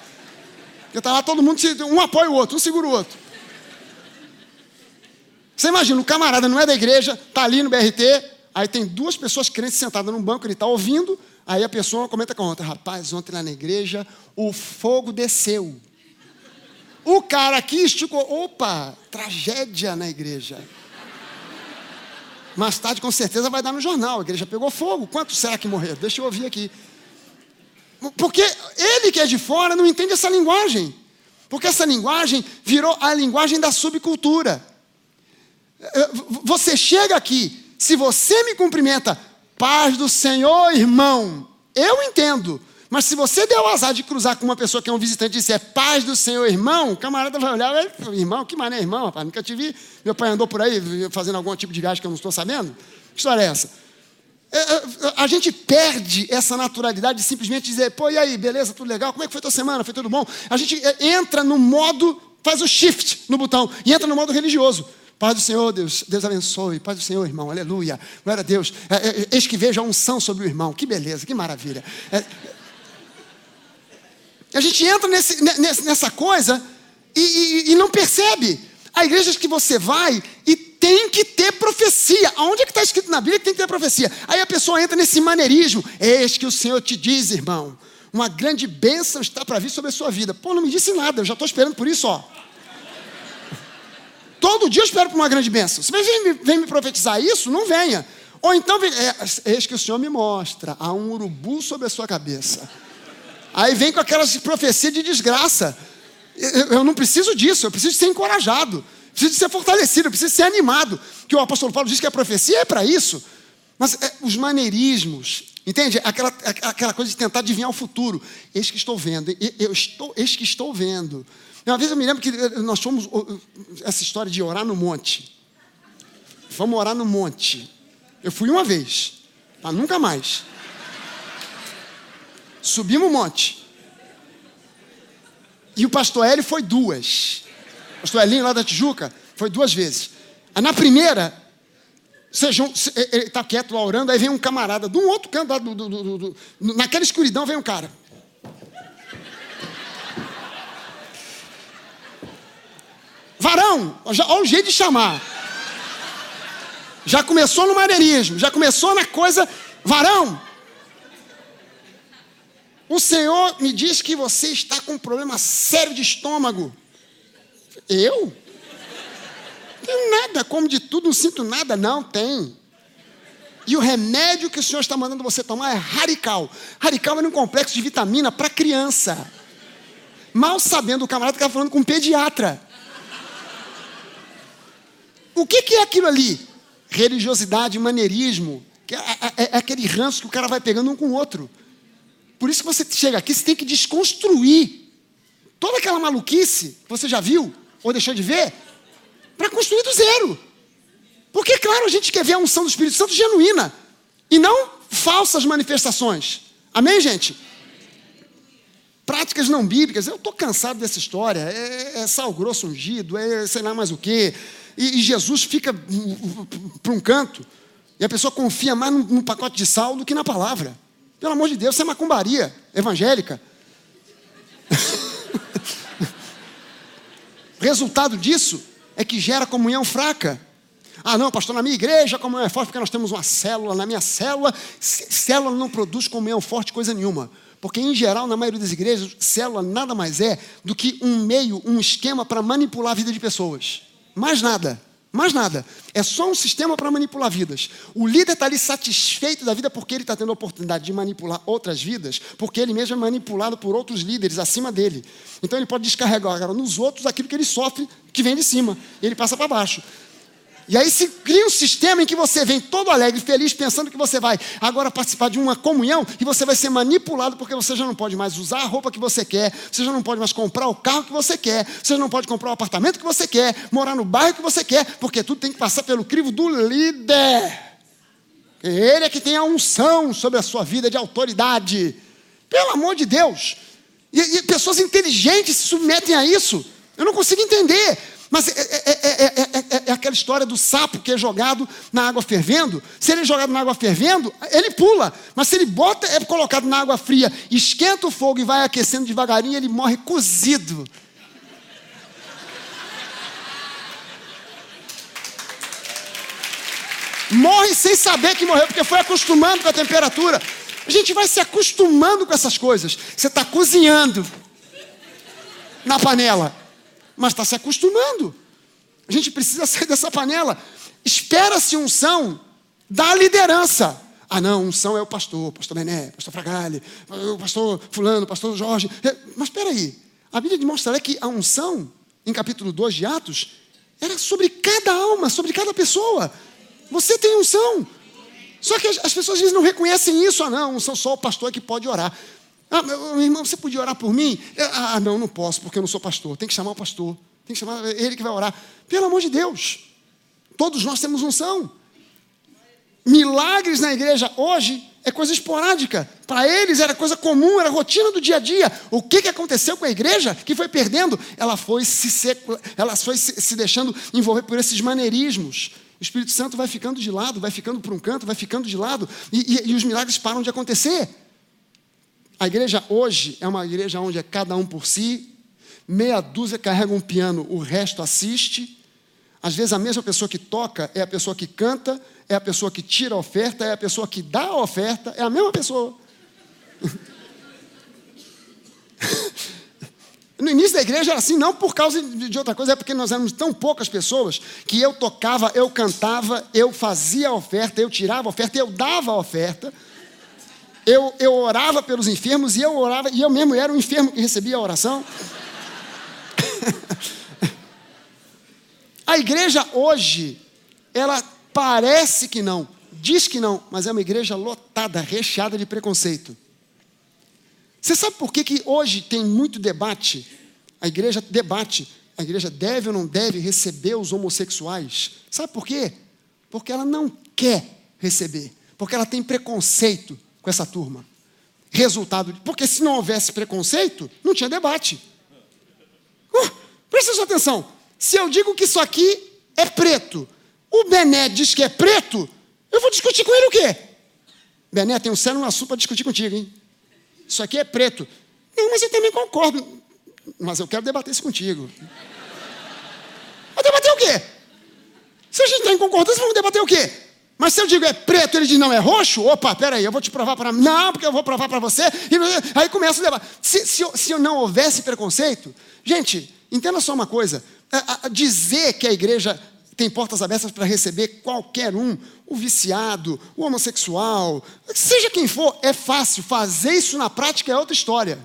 Porque está lá todo mundo, um apoia o outro, um segura o outro. Você imagina, o camarada não é da igreja, está ali no BRT, aí tem duas pessoas crentes sentadas num banco, ele está ouvindo, Aí a pessoa comenta com outra: rapaz, ontem lá na igreja o fogo desceu. O cara aqui esticou: opa, tragédia na igreja. Mais tarde, com certeza, vai dar no jornal. A igreja pegou fogo. Quantos será que morreram? Deixa eu ouvir aqui. Porque ele que é de fora não entende essa linguagem. Porque essa linguagem virou a linguagem da subcultura. Você chega aqui, se você me cumprimenta, Paz do Senhor, irmão. Eu entendo. Mas se você der o azar de cruzar com uma pessoa que é um visitante e disser paz do Senhor, irmão, o camarada vai olhar, irmão, que mané, irmão, rapaz, nunca te vi. Meu pai andou por aí fazendo algum tipo de viagem que eu não estou sabendo. Que história é essa? É, é, a gente perde essa naturalidade de simplesmente dizer, pô, e aí, beleza, tudo legal? Como é que foi tua semana? Foi tudo bom? A gente é, entra no modo, faz o shift no botão e entra no modo religioso. Paz do Senhor, Deus, Deus abençoe. Paz do Senhor, irmão, aleluia. Glória a Deus. É, é, eis que vejo a unção sobre o irmão. Que beleza, que maravilha. É, a gente entra nesse, nessa coisa e, e, e, não percebe. Há igrejas que você vai e tem que ter profecia. Aonde é que está escrito na Bíblia que tem que ter profecia? Aí a pessoa entra nesse maneirismo. Eis que o Senhor te diz, irmão, uma grande bênção está para vir sobre a sua vida. Pô, não me disse nada, eu já estou esperando por isso, ó. Todo dia eu espero por uma grande bênção. Se vem, vem me profetizar isso, não venha. Ou então, vem, é, eis que o Senhor me mostra, há um urubu sobre a sua cabeça. Aí vem com aquelas profecias de desgraça. Eu, eu não preciso disso, eu preciso ser encorajado. Precisa ser fortalecido, precisa ser animado. Que o apóstolo Paulo diz que a profecia é para isso. Mas é, os maneirismos, entende? Aquela, aquela coisa de tentar adivinhar o futuro. Eis que estou vendo, eu estou, eis que estou vendo. Uma vez eu me lembro que eh, nós fomos, essa história de orar no monte. Vamos orar no monte. Eu fui uma vez, mas nunca mais. Subimos o monte. E o pastor Hélio foi duas. O pastor Elinho lá da Tijuca foi duas vezes. Aí na primeira, ele está quieto lá orando, aí vem um camarada de um outro canto, do, do, do, naquela escuridão vem um cara. Varão, olha o jeito de chamar. Já começou no maneirismo, já começou na coisa, varão. O Senhor me diz que você está com um problema sério de estômago. Eu? Tenho nada, como de tudo, não sinto nada. Não, tem. E o remédio que o Senhor está mandando você tomar é radical. Radical é um complexo de vitamina para criança. Mal sabendo o camarada que estava falando com um pediatra. O que, que é aquilo ali? Religiosidade, maneirismo. É, é, é, aquele ranço que o cara vai pegando um com o outro. Por isso que você chega aqui, você tem que desconstruir toda aquela maluquice que você já viu ou deixou de ver, para construir do zero. Porque, claro, a gente quer ver a unção do Espírito Santo genuína e não falsas manifestações. Amém, gente? Práticas não bíblicas, eu estou cansado dessa história. É, é, sal grosso ungido, é sei lá mais o quê. E, e Jesus fica para um canto e a pessoa confia mais num pacote de sal do que na palavra. Pelo amor de Deus, isso é macumbaria evangélica. Resultado disso é que gera comunhão fraca. Ah, não, pastor, na minha igreja a comunhão é forte porque nós temos uma célula. Na minha célula, célula não produz comunhão forte coisa nenhuma. Porque, em geral, na maioria das igrejas, célula nada mais é do que um meio, um esquema para manipular a vida de pessoas. Mais nada. Mais nada. É só um sistema para manipular vidas. O líder está ali satisfeito da vida porque ele está tendo a oportunidade de manipular outras vidas, porque ele mesmo é manipulado por outros líderes acima dele. Então ele pode descarregar agora nos outros aquilo que ele sofre que vem de cima. Ele passa para baixo. E aí se cria um sistema em que você vem todo alegre, feliz, pensando que você vai agora participar de uma comunhão e você vai ser manipulado porque você já não pode mais usar a roupa que você quer, você já não pode mais comprar o carro que você quer, você já não pode comprar o apartamento que você quer, morar no bairro que você quer, porque tudo tem que passar pelo crivo do líder. Ele é que tem a unção sobre a sua vida de autoridade. Pelo amor de Deus. E, e pessoas inteligentes se submetem a isso. Eu não consigo entender. Mas é, é, é, é, aquela história do sapo que é jogado na água fervendo. Se ele é jogado na água fervendo, ele pula. Mas se ele bota, é colocado na água fria, esquenta o fogo e vai aquecendo devagarinho, ele morre cozido. Morre sem saber que morreu, porque foi acostumando com a temperatura. A gente vai se acostumando com essas coisas. Você está cozinhando na panela mas está se acostumando. A gente precisa sair dessa panela. Espera-se unção da liderança. Ah, não, unção é o pastor, pastor Bené, pastor Fragale, o pastor Fulano, pastor Jorge. É, mas espera aí, a Bíblia demonstra que a unção, em capítulo 2 de Atos, era sobre cada alma, sobre cada pessoa. Você tem unção. Só que as pessoas às vezes não reconhecem isso. Ah, não, unção só o pastor é que pode orar. Ah, meu irmão, você podia orar por mim? Ah, não, não posso, porque eu não sou pastor. Tem que chamar o pastor. Tem que chamar ele que vai orar. Pelo amor de Deus. Todos nós temos unção. Milagres na igreja hoje é coisa esporádica. Para eles era coisa comum, era rotina do dia a dia. O que, que aconteceu com a igreja que foi perdendo? Ela foi se, secula... ela foi se, se deixando envolver por esses maneirismos. O Espírito Santo vai ficando de lado, vai ficando para um canto, vai ficando de lado, e, e, e os milagres param de acontecer. A igreja hoje é uma igreja onde é cada um por si, meia dúzia carrega um piano, o resto assiste. Às vezes a mesma pessoa que toca é a pessoa que canta, é a pessoa que tira a oferta, é a pessoa que dá a oferta, é a mesma pessoa. No início da igreja era assim, não por causa de outra coisa, é porque nós éramos tão poucas pessoas que eu tocava, eu cantava, eu fazia a oferta, eu tirava a oferta, eu dava a oferta eu, eu orava pelos enfermos e eu orava, e eu mesmo era o enfermo que recebia a oração. A igreja hoje, ela parece que não, diz que não, mas é uma igreja lotada, recheada de preconceito. Você sabe por que, que hoje tem muito debate? A igreja debate. A igreja deve ou não deve receber os homossexuais? Sabe por quê? Porque ela não quer receber. Porque ela tem preconceito com essa turma. Resultado. Porque se não houvesse preconceito, não tinha debate. Uh, presta sua atenção. Se eu digo que isso aqui é preto, o Bené diz que é preto, eu vou discutir com ele o quê? Bené, tem um céu no para discutir contigo, hein? Isso aqui é preto. Não, mas eu também concordo. Mas eu quero debater isso contigo. Vai debater o quê? Se a gente está em concordância, vamos debater o quê? Mas se eu digo é preto, ele diz não, é roxo? Opa, peraí, eu vou te provar para mim. Não, porque eu vou provar para você. Aí começa o debate. Se, se, se não houvesse preconceito, gente, entenda só uma coisa. dizer que a igreja tem portas abertas para receber qualquer um, o viciado, o homossexual, seja quem for, é fácil. Fazer isso na prática é outra história.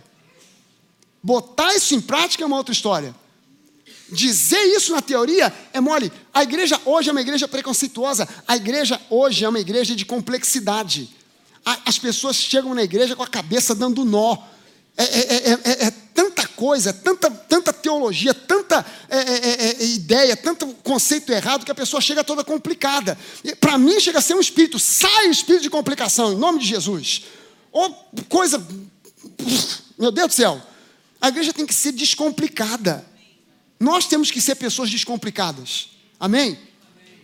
Botar isso em prática é uma outra história. Dizer isso na teoria é mole. A igreja hoje é uma igreja preconceituosa. A igreja hoje é uma igreja de complexidade. As pessoas chegam na igreja com a cabeça dando nó. É, é, é, é tanta coisa, tanta, tanta teologia, tanta ideia, tanto conceito errado que a pessoa chega toda complicada. Para mim, chega a ser um espírito. Sai o espírito de complicação, em nome de Jesus. Ou coisa. Meu Deus do céu. A igreja tem que ser descomplicada. Nós temos que ser pessoas descomplicadas. Amém?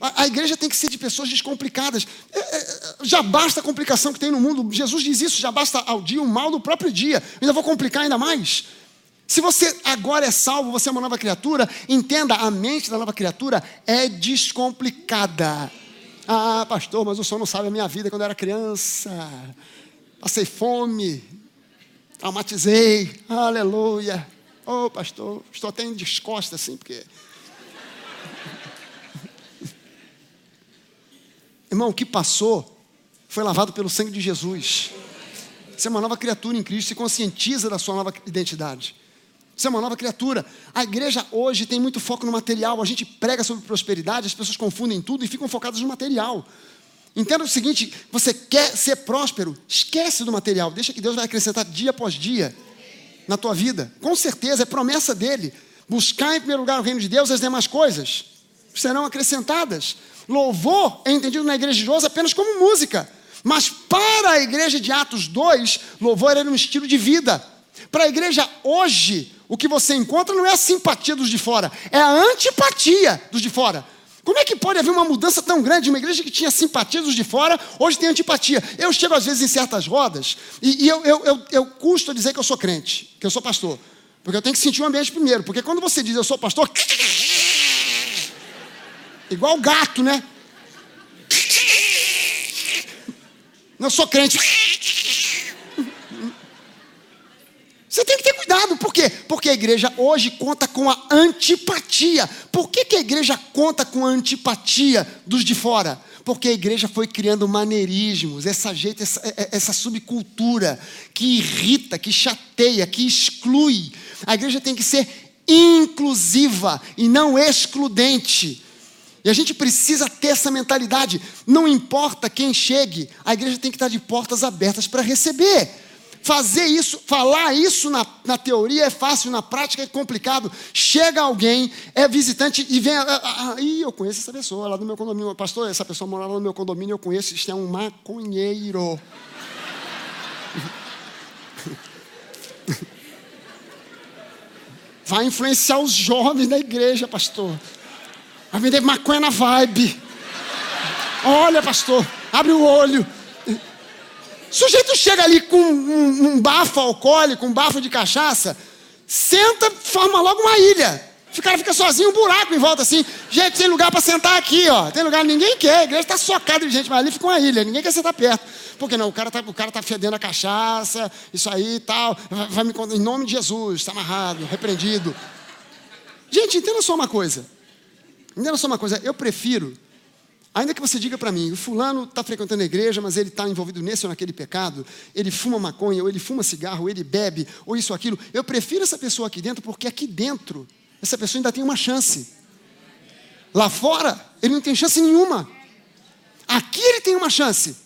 A, a igreja tem que ser de pessoas descomplicadas. É, é, já basta a complicação que tem no mundo. Jesus diz isso: já basta ao dia o mal do próprio dia. Ainda vou complicar ainda mais. Se você agora é salvo, você é uma nova criatura, entenda: a mente da nova criatura é descomplicada. Ah, pastor, mas o senhor não sabe a minha vida quando eu era criança. Passei fome, traumatizei, aleluia. Ô oh, pastor, estou até em descosta assim, porque. Irmão, o que passou foi lavado pelo sangue de Jesus. Você é uma nova criatura em Cristo, se conscientiza da sua nova identidade. Você é uma nova criatura. A igreja hoje tem muito foco no material. A gente prega sobre prosperidade, as pessoas confundem tudo e ficam focadas no material. Entenda o seguinte: você quer ser próspero, esquece do material, deixa que Deus vai acrescentar dia após dia na tua vida. Com certeza, é promessa dele. Buscar em primeiro lugar o reino de Deus as demais coisas serão acrescentadas. Louvor é entendido na igreja de Deus apenas como música. Mas para a igreja de Atos 2, louvor era um estilo de vida. Para a igreja hoje, o que você encontra não é a simpatia dos de fora, é a antipatia dos de fora. Como é que pode haver uma mudança tão grande? Uma igreja que tinha simpatia dos de fora, hoje tem antipatia. Eu chego às vezes em certas rodas e, e eu, eu, eu, eu custo dizer que eu sou crente, que eu sou pastor. Porque eu tenho que sentir o ambiente primeiro. Porque quando você diz eu sou pastor, igual gato, né? Eu sou crente. Você tem que ter cuidado, por quê? Porque a igreja hoje conta com a antipatia. Por que, que a igreja conta com a antipatia dos de fora? Porque a igreja foi criando maneirismos, essa jeito, essa, é, é, essa subcultura que irrita, que chateia, que exclui. A igreja tem que ser inclusiva e não excludente. E a gente precisa ter essa mentalidade. Não importa quem chegue, a igreja tem que estar de portas abertas para receber. Fazer isso, falar isso na, na teoria é fácil, na prática é complicado. Chega alguém, é visitante e vem. Ah, ah, ah ih, eu conheço essa pessoa lá do meu condomínio. Pastor, essa pessoa mora lá no meu condomínio, eu conheço, isto é um maconheiro. Vai influenciar os jovens da igreja, pastor. Vai vender maconha na vibe. Olha, pastor, abre o olho. O sujeito chega ali com um, um bafo alcoólico, um bafo de cachaça, senta, forma logo uma ilha. O cara fica sozinho, um buraco em volta assim. Gente, tem lugar para sentar aqui, ó. Tem lugar, ninguém quer. A igreja está socada de gente, mas ali fica uma ilha, ninguém quer sentar perto. Por que não? O cara está o cara tá fedendo a cachaça, isso aí e tal. Vai, vai me em nome de Jesus, está amarrado, repreendido. Gente, entenda só uma coisa. Entenda só uma coisa. Eu prefiro Ainda que você diga para mim, o fulano está frequentando a igreja, mas ele está envolvido nesse ou naquele pecado, ele fuma maconha, ou ele fuma cigarro, ou ele bebe, ou isso ou aquilo, eu prefiro essa pessoa aqui dentro, porque aqui dentro, essa pessoa ainda tem uma chance. Lá fora, ele não tem chance nenhuma. Aqui ele tem uma chance.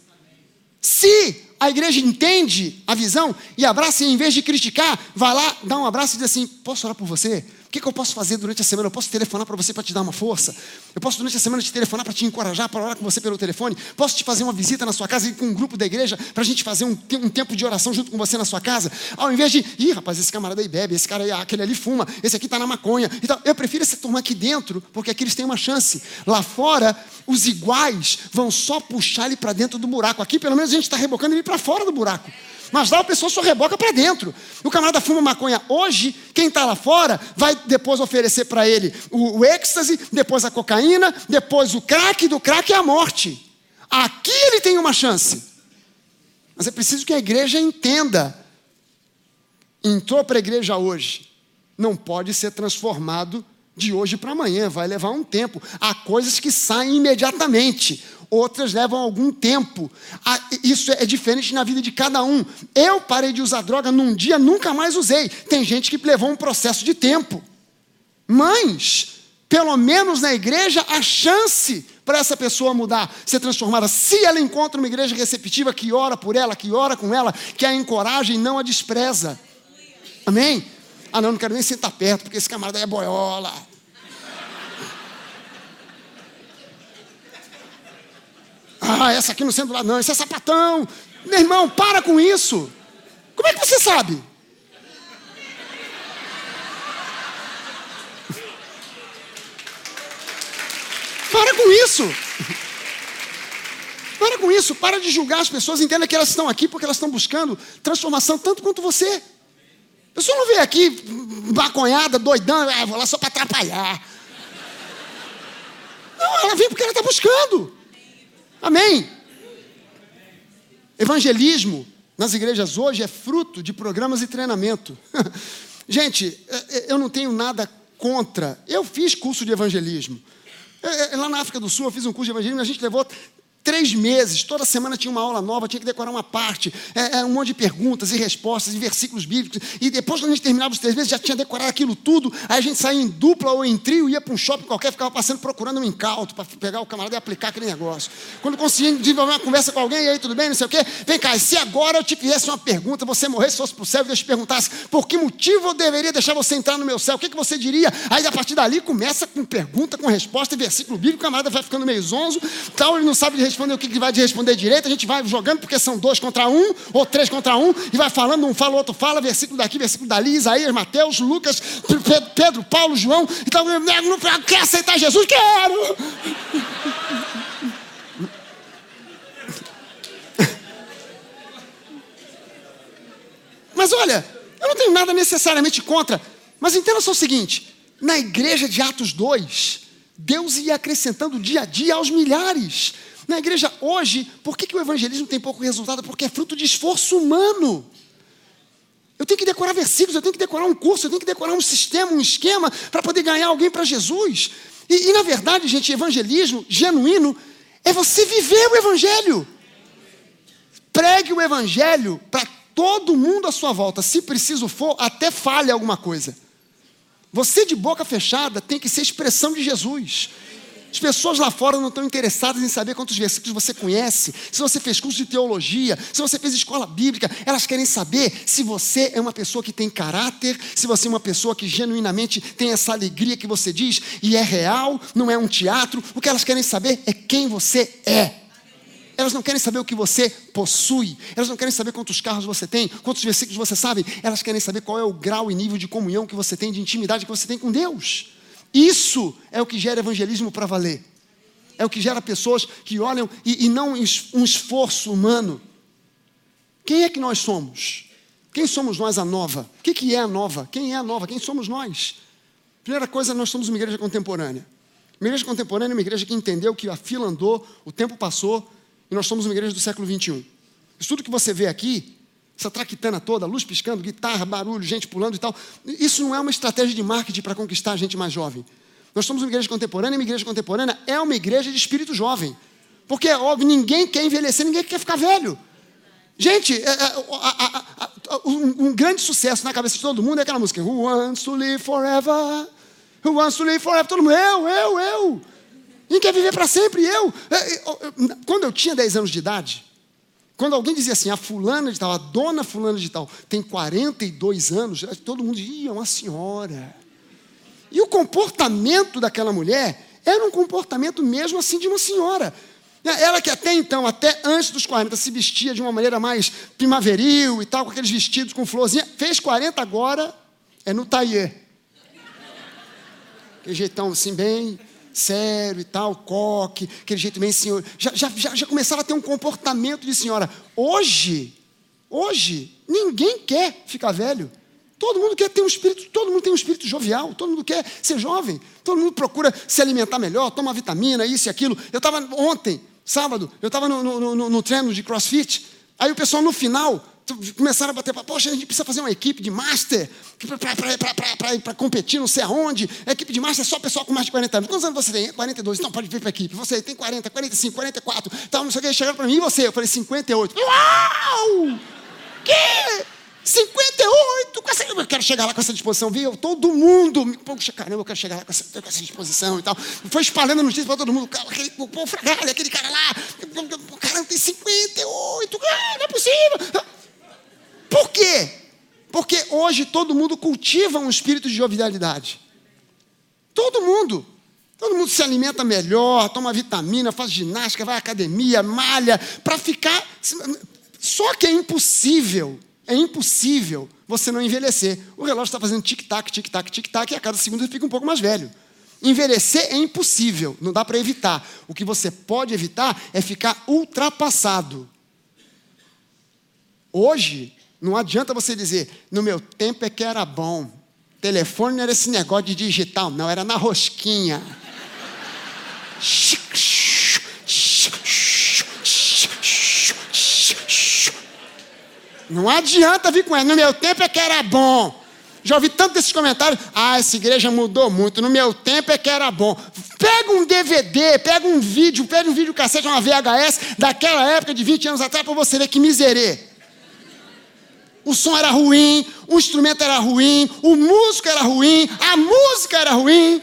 Se a igreja entende a visão e abraça, e em vez de criticar, vai lá, dá um abraço e diz assim: Posso orar por você? Que, que eu posso fazer durante a semana? Eu posso telefonar para você para te dar uma força? Eu posso durante a semana te telefonar para te encorajar, para orar com você pelo telefone? Posso te fazer uma visita na sua casa e com um grupo da igreja para a gente fazer um, um, tempo de oração junto com você na sua casa? Ao invés de, ih, rapaz, esse camarada aí bebe, esse cara aí, aquele ali fuma, esse aqui está na maconha. Então, eu prefiro essa turma aqui dentro, porque aqui eles têm uma chance. Lá fora, os iguais vão só puxar ele para dentro do buraco. Aqui, pelo menos, a gente está rebocando ele para fora do buraco. Mas lá a pessoa só reboca para dentro. O camarada fuma maconha hoje, quem está lá fora vai depois oferecer para ele o, o êxtase, depois a cocaína, depois o crack, do crack é a morte. Aqui ele tem uma chance. Mas é preciso que a igreja entenda. Entrou para a igreja hoje, não pode ser transformado de hoje para amanhã, vai levar um tempo. Há coisas que saem imediatamente outras levam algum tempo. Isso é diferente na vida de cada um. Eu parei de usar droga num dia, nunca mais usei. Tem gente que levou um processo de tempo. Mas, pelo menos na igreja, a chance para essa pessoa mudar, ser transformada, se ela encontra uma igreja receptiva que ora por ela, que ora com ela, que a encoraja e não a despreza. Amém? Ah, não, não quero nem sentar perto, porque esse camarada é boiola. Ah, essa aqui não sendo lá, não, esse é sapatão. Meu irmão, para com isso. Como é que você sabe? Para com isso. Para com isso, para de julgar as pessoas, entenda que elas estão aqui porque elas estão buscando transformação tanto quanto você. A pessoa não veio aqui maconhada, doidão, ah, vou lá só para atrapalhar. Não, ela vem porque ela está buscando. Amém? Evangelismo nas igrejas hoje é fruto de programas e treinamento. Gente, é, é, eu não tenho nada contra. Eu fiz curso de evangelismo. É, lá na África do Sul eu fiz um curso de evangelismo, a gente levou Três meses, toda semana tinha uma aula nova, tinha que decorar uma parte, é, é, um monte de perguntas e respostas e versículos bíblicos. E depois, quando a gente terminava os três meses, já tinha decorado aquilo tudo. Aí a gente saía em dupla ou em trio, ia para um shopping qualquer, ficava passando procurando um incauto para pegar o camarada e aplicar aquele negócio. Quando conseguia desenvolver uma conversa com alguém, e aí tudo bem, não sei o quê, vem cá, se agora eu te fizesse uma pergunta, você morresse, fosse para o céu e Deus te perguntasse por que motivo eu deveria deixar você entrar no meu céu, o que, que você diria? Aí a partir dali começa com pergunta, com resposta e versículo bíblico, o camarada vai ficando meio zonzo, tal, ele não sabe responder o que, vai de responder direito, a gente vai jogando, porque são dois contra um, ou três contra um, e vai falando, um fala, outro fala, versículo daqui, versículo dali, Isaías, Mateus, Lucas, Pedro, Paulo, João. Então, não quer aceitar Jesus? Quero! Mas olha, eu não tenho nada necessariamente contra, mas entenda só o seguinte: na igreja de Atos 2, Deus ia acrescentando dia a dia aos milhares. Na igreja hoje, por que, que o evangelismo tem pouco resultado? Porque é fruto de esforço humano. Eu tenho que decorar versículos, eu tenho que decorar um curso, eu tenho que decorar um sistema, um esquema para poder ganhar alguém para Jesus. E, e, na verdade, gente, evangelismo genuíno é você viver o evangelho. Pregue o evangelho para todo mundo à sua volta. Se preciso for, até falhe alguma coisa. Você de boca fechada tem que ser expressão de Jesus. As pessoas lá fora não estão interessadas em saber quantos versículos você conhece, se você fez curso de teologia, se você fez escola bíblica. Elas querem saber se você é uma pessoa que tem caráter, se você é uma pessoa que genuinamente tem essa alegria que você diz e é real, não é um teatro. O que elas querem saber é quem você é. Elas não querem saber o que você possui. Elas não querem saber quantos carros você tem, quantos versículos você sabe. Elas querem saber qual é o grau e nível de comunhão que você tem, de intimidade que você tem com Deus. Isso é o que gera evangelismo para valer. É o que gera pessoas que olham e, e não um esforço humano. Quem é que nós somos? Quem somos nós, a nova? O que, que é a nova? Quem é a nova? Quem somos nós? Primeira coisa, nós somos uma igreja contemporânea. Uma igreja contemporânea é uma igreja que entendeu que a fila andou, o tempo passou, e nós somos uma igreja do século 21. Isso tudo que você vê aqui essa traquitana toda, luz piscando, guitarra, barulho, gente pulando e tal. Isso não é uma estratégia de marketing para conquistar a gente mais jovem. Nós somos uma igreja contemporânea e uma igreja contemporânea é uma igreja de espírito jovem. Porque é óbvio, ninguém quer envelhecer, ninguém quer ficar velho. Gente, é, é, um, grande sucesso na cabeça de todo mundo é aquela música Who wants to live forever? Who wants to live forever? Todo mundo, eu, eu, eu. Gente quer viver para sempre. E eu, quando eu tinha 10 anos de idade, quando alguém dizia assim, a fulana de tal, a dona fulana de tal, tem 42 anos, todo mundo dizia, uma senhora. E o comportamento daquela mulher era um comportamento mesmo assim de uma senhora. Ela que até então, até antes dos 40, se vestia de uma maneira mais primaveril e tal, com aqueles vestidos com florzinha, fez 40 agora, é no taillé. Aquele jeitão assim, bem sério e tal, coque, aquele jeito bem senhor. Já, já, já, já começava a ter um comportamento de senhora. Hoje, hoje, ninguém quer ficar velho. Todo mundo quer ter um espírito, todo mundo tem um espírito jovial, todo mundo quer ser jovem, todo mundo procura se alimentar melhor, toma vitamina, isso e aquilo. Eu estava ontem, sábado, eu estava no, no, no, no treino de crossfit, aí o pessoal no final começaram a bater para, poxa, a gente precisa fazer uma equipe de master para competir não sei aonde. A equipe de master é só pessoal com mais de 40 anos. Quantos anos você tem? 42. Então pode vir para a equipe. Você tem 40, 45, 44. Então, não sei o que. Chegaram para mim e você? Eu falei 58. Uau! Que? 58! Com essa, eu quero chegar lá com essa disposição, viu? Todo mundo, poxa, caramba, eu quero chegar lá com essa, com essa disposição e tal. Foi espalhando a notícia para todo mundo. Aquele, o Fragalho, aquele cara lá, o cara tem 58, ah, não é possível. Por quê? Porque hoje todo mundo cultiva um espírito de jovialidade. Todo mundo. Todo mundo se alimenta melhor, toma vitamina, faz ginástica, vai à academia, malha, para ficar. Só que é impossível, é impossível você não envelhecer. O relógio está fazendo tic-tac, tic-tac, tic-tac, e a cada segundo fica um pouco mais velho. Envelhecer é impossível, não dá para evitar. O que você pode evitar é ficar ultrapassado. Hoje, não adianta você dizer, no meu tempo é que era bom. Telefone não era esse negócio de digital, não, era na rosquinha. Não adianta vir com ela. No meu tempo é que era bom. Já ouvi tanto desses comentários. Ah, essa igreja mudou muito. No meu tempo é que era bom. Pega um DVD, pega um vídeo, pega um vídeo cassete, uma VHS daquela época de 20 anos atrás para você ver que miserê o som era ruim, o instrumento era ruim, o músico era ruim, a música era ruim.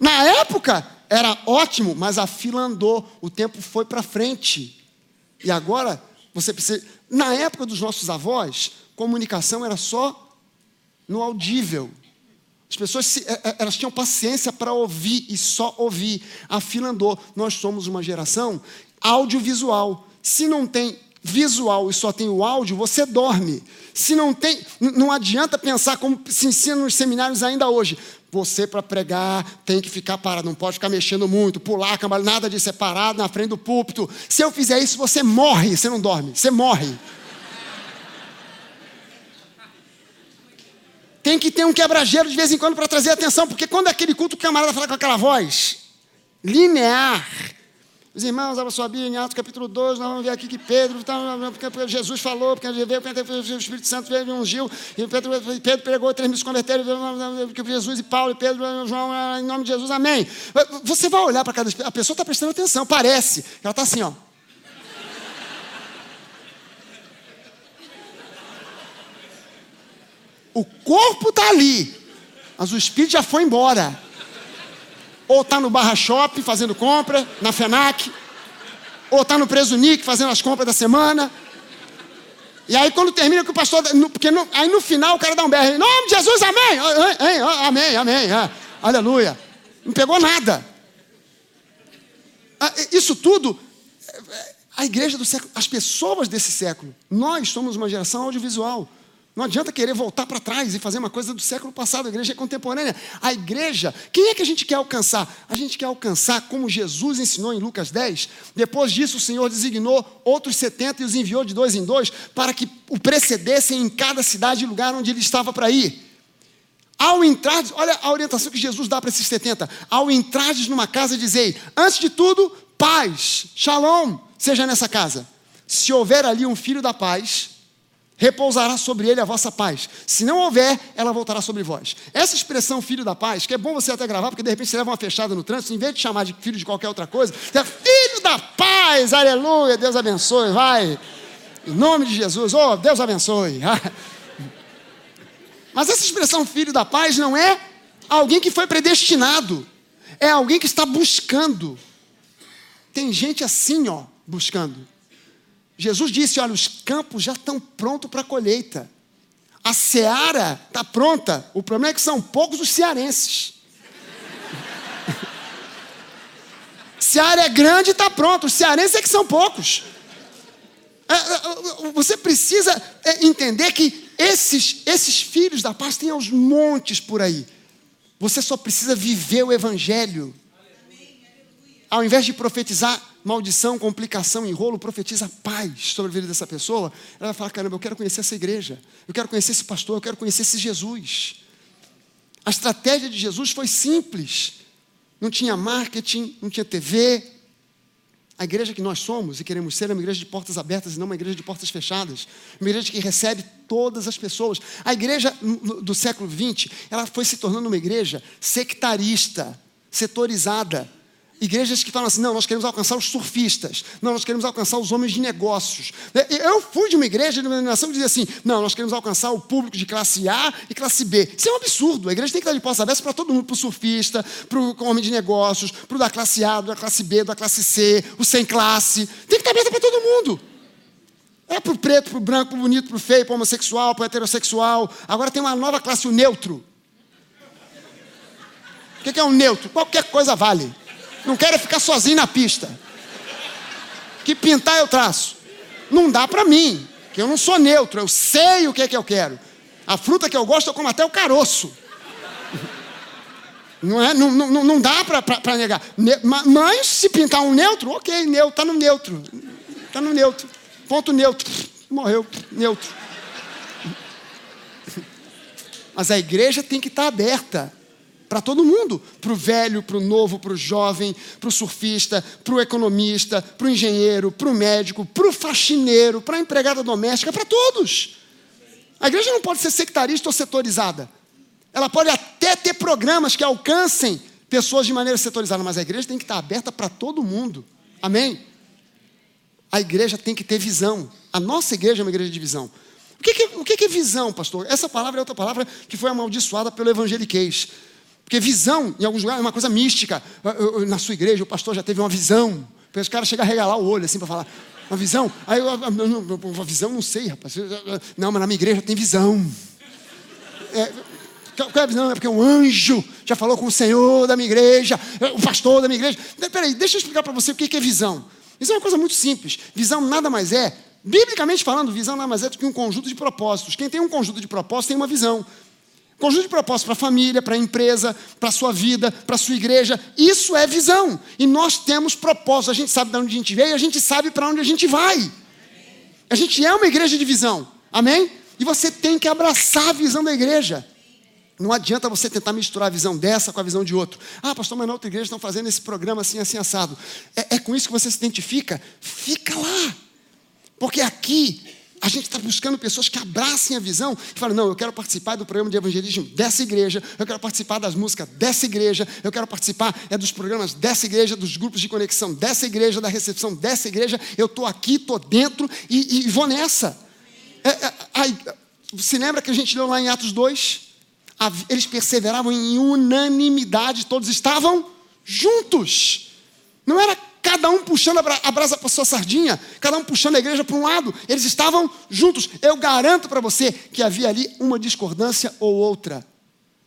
Na época era ótimo, mas a fila andou, o tempo foi para frente. E agora você precisa. Na época dos nossos avós, comunicação era só no audível. As pessoas se, é, é, elas tinham paciência para ouvir e só ouvir. A fila andou. Nós somos uma geração audiovisual. Se não tem visual e só tem o áudio, você dorme. Se não tem, não adianta pensar como se ensina nos seminários ainda hoje. Você, para pregar, tem que ficar parado, não pode ficar mexendo muito, pular, nada disso, é parado na frente do púlpito. Se eu fizer isso, você morre, você não dorme, você morre. Tem que ter um quebra-gelo de vez em quando para trazer atenção, porque quando é aquele culto, o camarada fala com aquela voz linear, os irmãos, abra sua Bíblia em Atos capítulo 2, nós vamos ver aqui que Pedro, tá, porque Jesus falou, porque veio, o Espírito Santo veio e ungiu, e Pedro, Pedro pregou, três mil se converteram, Jesus e Paulo, e Pedro, João, em nome de Jesus, amém. Você vai olhar para cada a pessoa está prestando atenção, parece, ela está assim, ó. O corpo está ali, mas o espírito já foi embora ou está no Barra Shopping fazendo compra, na FENAC, ou está no Preso Nick fazendo as compras da semana. E aí quando termina que o pastor. Porque no, aí no final o cara dá um berro. Em nome de Jesus, amém! Amém, amém, amém. É. Aleluia. Não pegou nada. Ah, isso tudo, a igreja do século, as pessoas desse século, nós somos uma geração audiovisual. Não adianta querer voltar para trás e fazer uma coisa do século passado. A igreja é contemporânea. A igreja, quem é que a gente quer alcançar? A gente quer alcançar, como Jesus ensinou em Lucas 10. Depois disso, o Senhor designou outros 70 e os enviou de dois em dois para que o precedessem em cada cidade e lugar onde ele estava para ir. Ao entrar, olha a orientação que Jesus dá para esses 70. Ao entrardes numa casa, dizei: antes de tudo, paz, shalom, seja nessa casa. Se houver ali um filho da paz, repousará sobre ele a vossa paz. Se não houver, ela voltará sobre vós. Essa expressão filho da paz, que é bom você até gravar, porque de repente você leva uma fechada no trânsito, em vez de chamar de filho de qualquer outra coisa, você é filho da paz, aleluia, Deus abençoe, vai. Em nome de Jesus, oh, Deus abençoe. Mas essa expressão filho da paz não é alguém que foi predestinado. É alguém que está buscando. Tem gente assim, ó, buscando. Jesus disse: Olha, os campos já estão prontos para a colheita. A seara está pronta. O problema é que são poucos os cearenses. Seara é grande e está pronto. Os cearenses é que são poucos. É, é, você precisa é, entender que esses, esses filhos da paz têm aos montes por aí. Você só precisa viver o Evangelho. Ao invés de profetizar maldição, complicação, enrolo, profetiza paz sobre a vida dessa pessoa. Ela vai falar: caramba, eu quero conhecer essa igreja, eu quero conhecer esse pastor, eu quero conhecer esse Jesus. A estratégia de Jesus foi simples. Não tinha marketing, não tinha TV, a igreja que nós somos e queremos ser é uma igreja de portas abertas e não uma igreja de portas fechadas. Uma igreja que recebe todas as pessoas. A igreja do século XX, ela foi se tornando uma igreja sectarista, setorizada. Igrejas que falam assim: não, nós queremos alcançar os surfistas, não, nós queremos alcançar os homens de negócios. Eu fui de uma igreja de uma denominação que dizia assim: não, nós queremos alcançar o público de classe A e classe B. Isso é um absurdo. A igreja tem que estar de portas abertas para todo mundo: para o surfista, para o homem de negócios, para o da classe A, da classe B, da classe C, o sem classe. Tem que estar aberta para todo mundo. É para o preto, para o branco, para o bonito, para o feio, para o homossexual, para o heterossexual. Agora tem uma nova classe, o neutro. O que é um neutro? Qualquer coisa vale. Não quero ficar sozinho na pista. Que pintar eu traço. Não dá para mim, que eu não sou neutro, eu sei o que é que eu quero. A fruta que eu gosto eu como até o caroço. Não, é, não, não, não dá para negar. Mas se pintar um neutro, ok, neutro, está no neutro. Está no neutro. Ponto neutro. Morreu, neutro. Mas a igreja tem que estar tá aberta para todo mundo, para o velho, para o novo, para o jovem, para o surfista, para o economista, para o engenheiro, para o médico, para o faxineiro, para a empregada doméstica, para todos. A igreja não pode ser sectarista ou setorizada. Ela pode até ter programas que alcancem pessoas de maneira setorizada, mas a igreja tem que estar aberta para todo mundo. Amém? A igreja tem que ter visão. A nossa igreja é uma igreja de visão. O que é, o que é visão, pastor? Essa palavra é outra palavra que foi amaldiçoada pelo evangeliquez. Porque visão, em alguns lugares, é uma coisa mística. Na sua igreja, o pastor já teve uma visão. Os caras chegam a regalar o olho assim para falar. Uma visão? Aí eu, uma visão, não sei, rapaz. Não, mas na minha igreja tem visão. É, qual é a visão? É porque um anjo já falou com o Senhor da minha igreja, o pastor da minha igreja. Peraí, deixa eu explicar para você o que é visão. Isso é uma coisa muito simples. Visão nada mais é, biblicamente falando, visão nada mais é do que um conjunto de propósitos. Quem tem um conjunto de propósitos tem uma visão. Conjunto de propósitos para a família, para a empresa, para a sua vida, para a sua igreja. Isso é visão. E nós temos propósito. A gente sabe de onde a gente veio e a gente sabe para onde a gente vai. A gente é uma igreja de visão. Amém? E você tem que abraçar a visão da igreja. Não adianta você tentar misturar a visão dessa com a visão de outro. Ah, pastor, mas na outra igreja estão fazendo esse programa assim, assim, assado. É, é com isso que você se identifica? Fica lá. Porque aqui a gente está buscando pessoas que abracem a visão e falam: não, eu quero participar do programa de evangelismo dessa igreja, eu quero participar das músicas dessa igreja, eu quero participar é, dos programas dessa igreja, dos grupos de conexão dessa igreja, da recepção dessa igreja. Eu estou aqui, estou dentro e, e, vou nessa. É, é, aí, se lembra que a gente leu lá em Atos 2? Eles perseveravam em unanimidade, todos estavam juntos. Não era cada um puxando a brasa para sua sardinha, cada um puxando a igreja para um lado, eles estavam juntos. Eu garanto para você que havia ali uma discordância ou outra,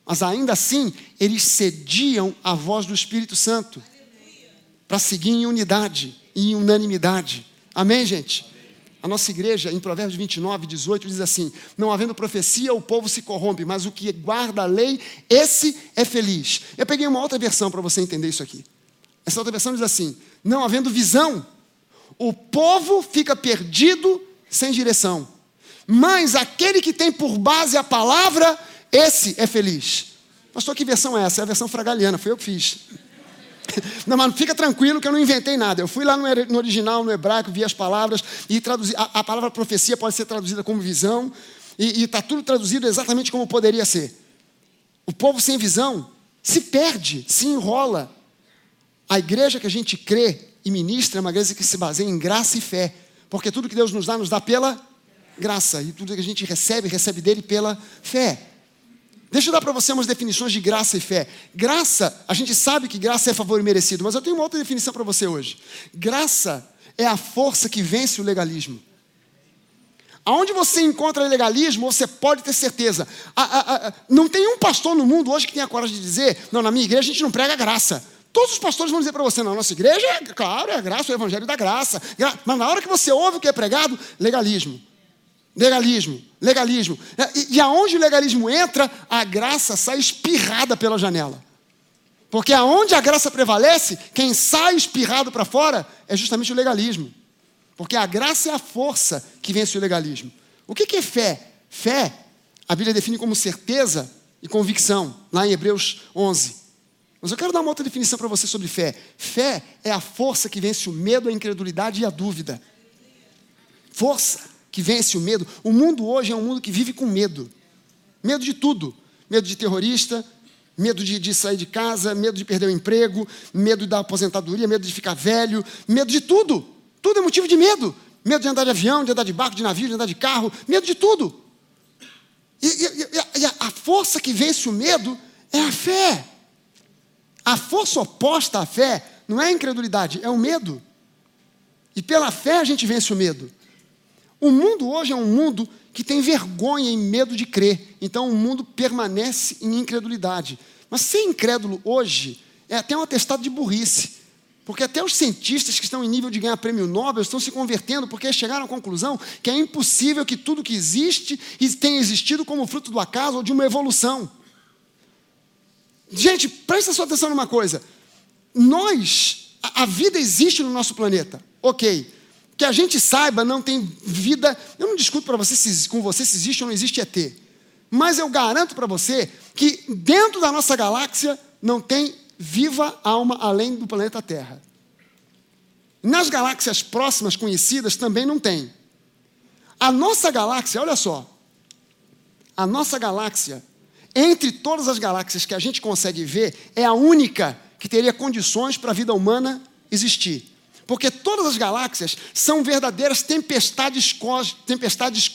mas ainda assim eles cediam à voz do Espírito Santo para seguir em unidade, em unanimidade. Amém, gente? A nossa igreja, em Provérbios 29, 18, diz assim: Não havendo profecia, o povo se corrompe, mas o que guarda a lei, esse é feliz. Eu peguei uma outra versão para você entender isso aqui. Essa outra versão diz assim: não havendo visão, o povo fica perdido sem direção. Mas aquele que tem por base a palavra, esse é feliz. Pastor, que versão é essa? É a versão fragaliana, foi eu que fiz. Não, mas fica tranquilo que eu não inventei nada. Eu fui lá no original, no hebraico, vi as palavras e traduzi. A, a palavra profecia pode ser traduzida como visão, e está tudo traduzido exatamente como poderia ser. O povo sem visão se perde, se enrola, a igreja que a gente crê e ministra é uma igreja que se baseia em graça e fé. Porque tudo que Deus nos dá, nos dá pela graça. E tudo que a gente recebe, recebe dele pela fé. Deixa eu dar para você umas definições de graça e fé. Graça, a gente sabe que graça é favor merecido, mas eu tenho uma outra definição para você hoje. Graça é a força que vence o legalismo. Aonde você encontra legalismo, você pode ter certeza. A, a, a, não tem um pastor no mundo hoje que tenha coragem de dizer: não, na minha igreja a gente não prega graça. Todos os pastores vão dizer para você: não, nossa igreja, é, claro, é a graça, o evangelho da graça. Mas na hora que você ouve o que é pregado, legalismo. Legalismo, legalismo. É, e, e aonde o legalismo entra, a graça sai espirrada pela janela. Porque aonde a graça prevalece, quem sai espirrado para fora é justamente o legalismo. Porque a graça é a força que vence o legalismo. O que é fé? Fé, a Bíblia define como certeza e convicção, lá em Hebreus 11. Mas eu quero dar uma outra definição para você sobre fé. Fé é a força que vence o medo, a incredulidade e a dúvida. Força que vence o medo. O mundo hoje é um mundo que vive com medo. Medo de tudo. Medo de terrorista, medo de, de, sair de casa, medo de perder o emprego, medo da aposentadoria, medo de ficar velho, medo de tudo. Tudo é motivo de medo. Medo de andar de avião, de andar de barco, de navio, de andar de carro, medo de tudo. E, e, e a, a força que vence o medo é a fé. A força oposta à fé não é a incredulidade, é o medo. E pela fé a gente vence o medo. O mundo hoje é um mundo que tem vergonha e medo de crer. Então o mundo permanece em incredulidade. Mas ser incrédulo hoje é até um atestado de burrice. Porque até os cientistas que estão em nível de ganhar prêmio Nobel estão se convertendo porque chegaram à conclusão que é impossível que tudo que existe tenha existido como fruto do acaso ou de uma evolução. Gente, presta sua atenção numa coisa. Nós, a, a vida existe no nosso planeta, ok. Que a gente saiba, não tem vida. Eu não discuto para você se, com você se existe ou não existe ET. Mas eu garanto para você que dentro da nossa galáxia não tem viva alma além do planeta Terra. Nas galáxias próximas conhecidas também não tem. A nossa galáxia, olha só, a nossa galáxia, entre todas as galáxias que a gente consegue ver, é a única que teria condições para a vida humana existir. Porque todas as galáxias são verdadeiras tempestades, tempestades,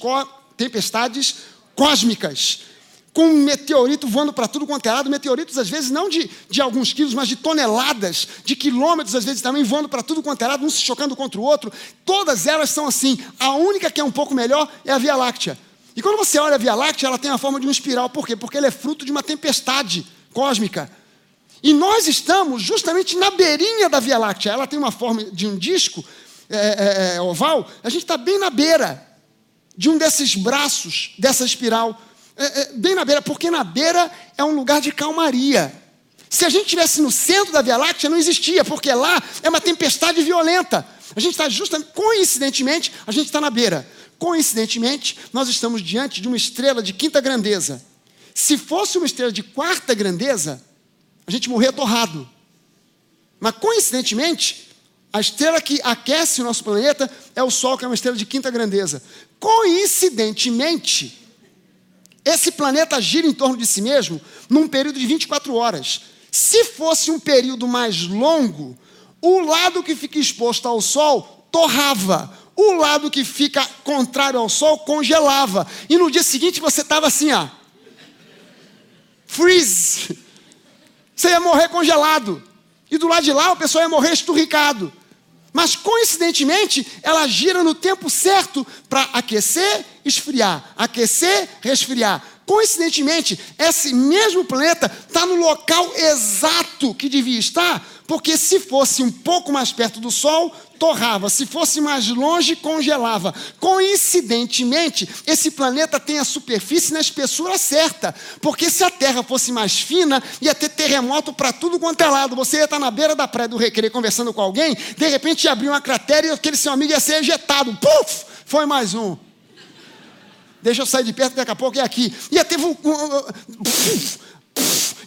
tempestades cósmicas com um meteorito voando para tudo quanto é lado, meteoritos às vezes não de, de alguns quilos, mas de toneladas, de quilômetros às vezes também voando para tudo quanto é lado, um se chocando contra o outro. Todas elas são assim. A única que é um pouco melhor é a Via Láctea. E quando você olha a Via Láctea, ela tem a forma de uma espiral. Por quê? Porque ela é fruto de uma tempestade cósmica. E nós estamos justamente na beirinha da Via Láctea. Ela tem uma forma de um disco é, é, é oval. A gente está bem na beira de um desses braços dessa espiral é, é, bem na beira, porque na beira é um lugar de calmaria. Se a gente estivesse no centro da Via Láctea, não existia, porque lá é uma tempestade violenta. A gente está justamente, coincidentemente, a gente está na beira. Coincidentemente, nós estamos diante de uma estrela de quinta grandeza. Se fosse uma estrela de quarta grandeza, a gente morria torrado. Mas coincidentemente, a estrela que aquece o nosso planeta é o Sol, que é uma estrela de quinta grandeza. Coincidentemente, esse planeta gira em torno de si mesmo num período de 24 horas. Se fosse um período mais longo, o lado que fica exposto ao Sol torrava, o lado que fica contrário ao Sol congelava. E no dia seguinte você estava assim, ó. Freeze. Você ia morrer congelado. E do lado de lá o pessoal ia morrer esturricado. Mas coincidentemente, ela gira no tempo certo para aquecer, esfriar, aquecer, resfriar. Coincidentemente, esse mesmo planeta está no local exato que devia estar, porque se fosse um pouco mais perto do Sol, torrava, se fosse mais longe, congelava. Coincidentemente, esse planeta tem a superfície na espessura certa, porque se a Terra fosse mais fina, ia ter terremoto para tudo quanto é lado. Você ia estar na beira da praia do Recreio conversando com alguém, de repente ia abrir uma cratera e aquele seu amigo ia ser ejetado. Puf! Foi mais um. Deixa eu sair de perto, daqui a pouco é aqui. Ia ter. Um,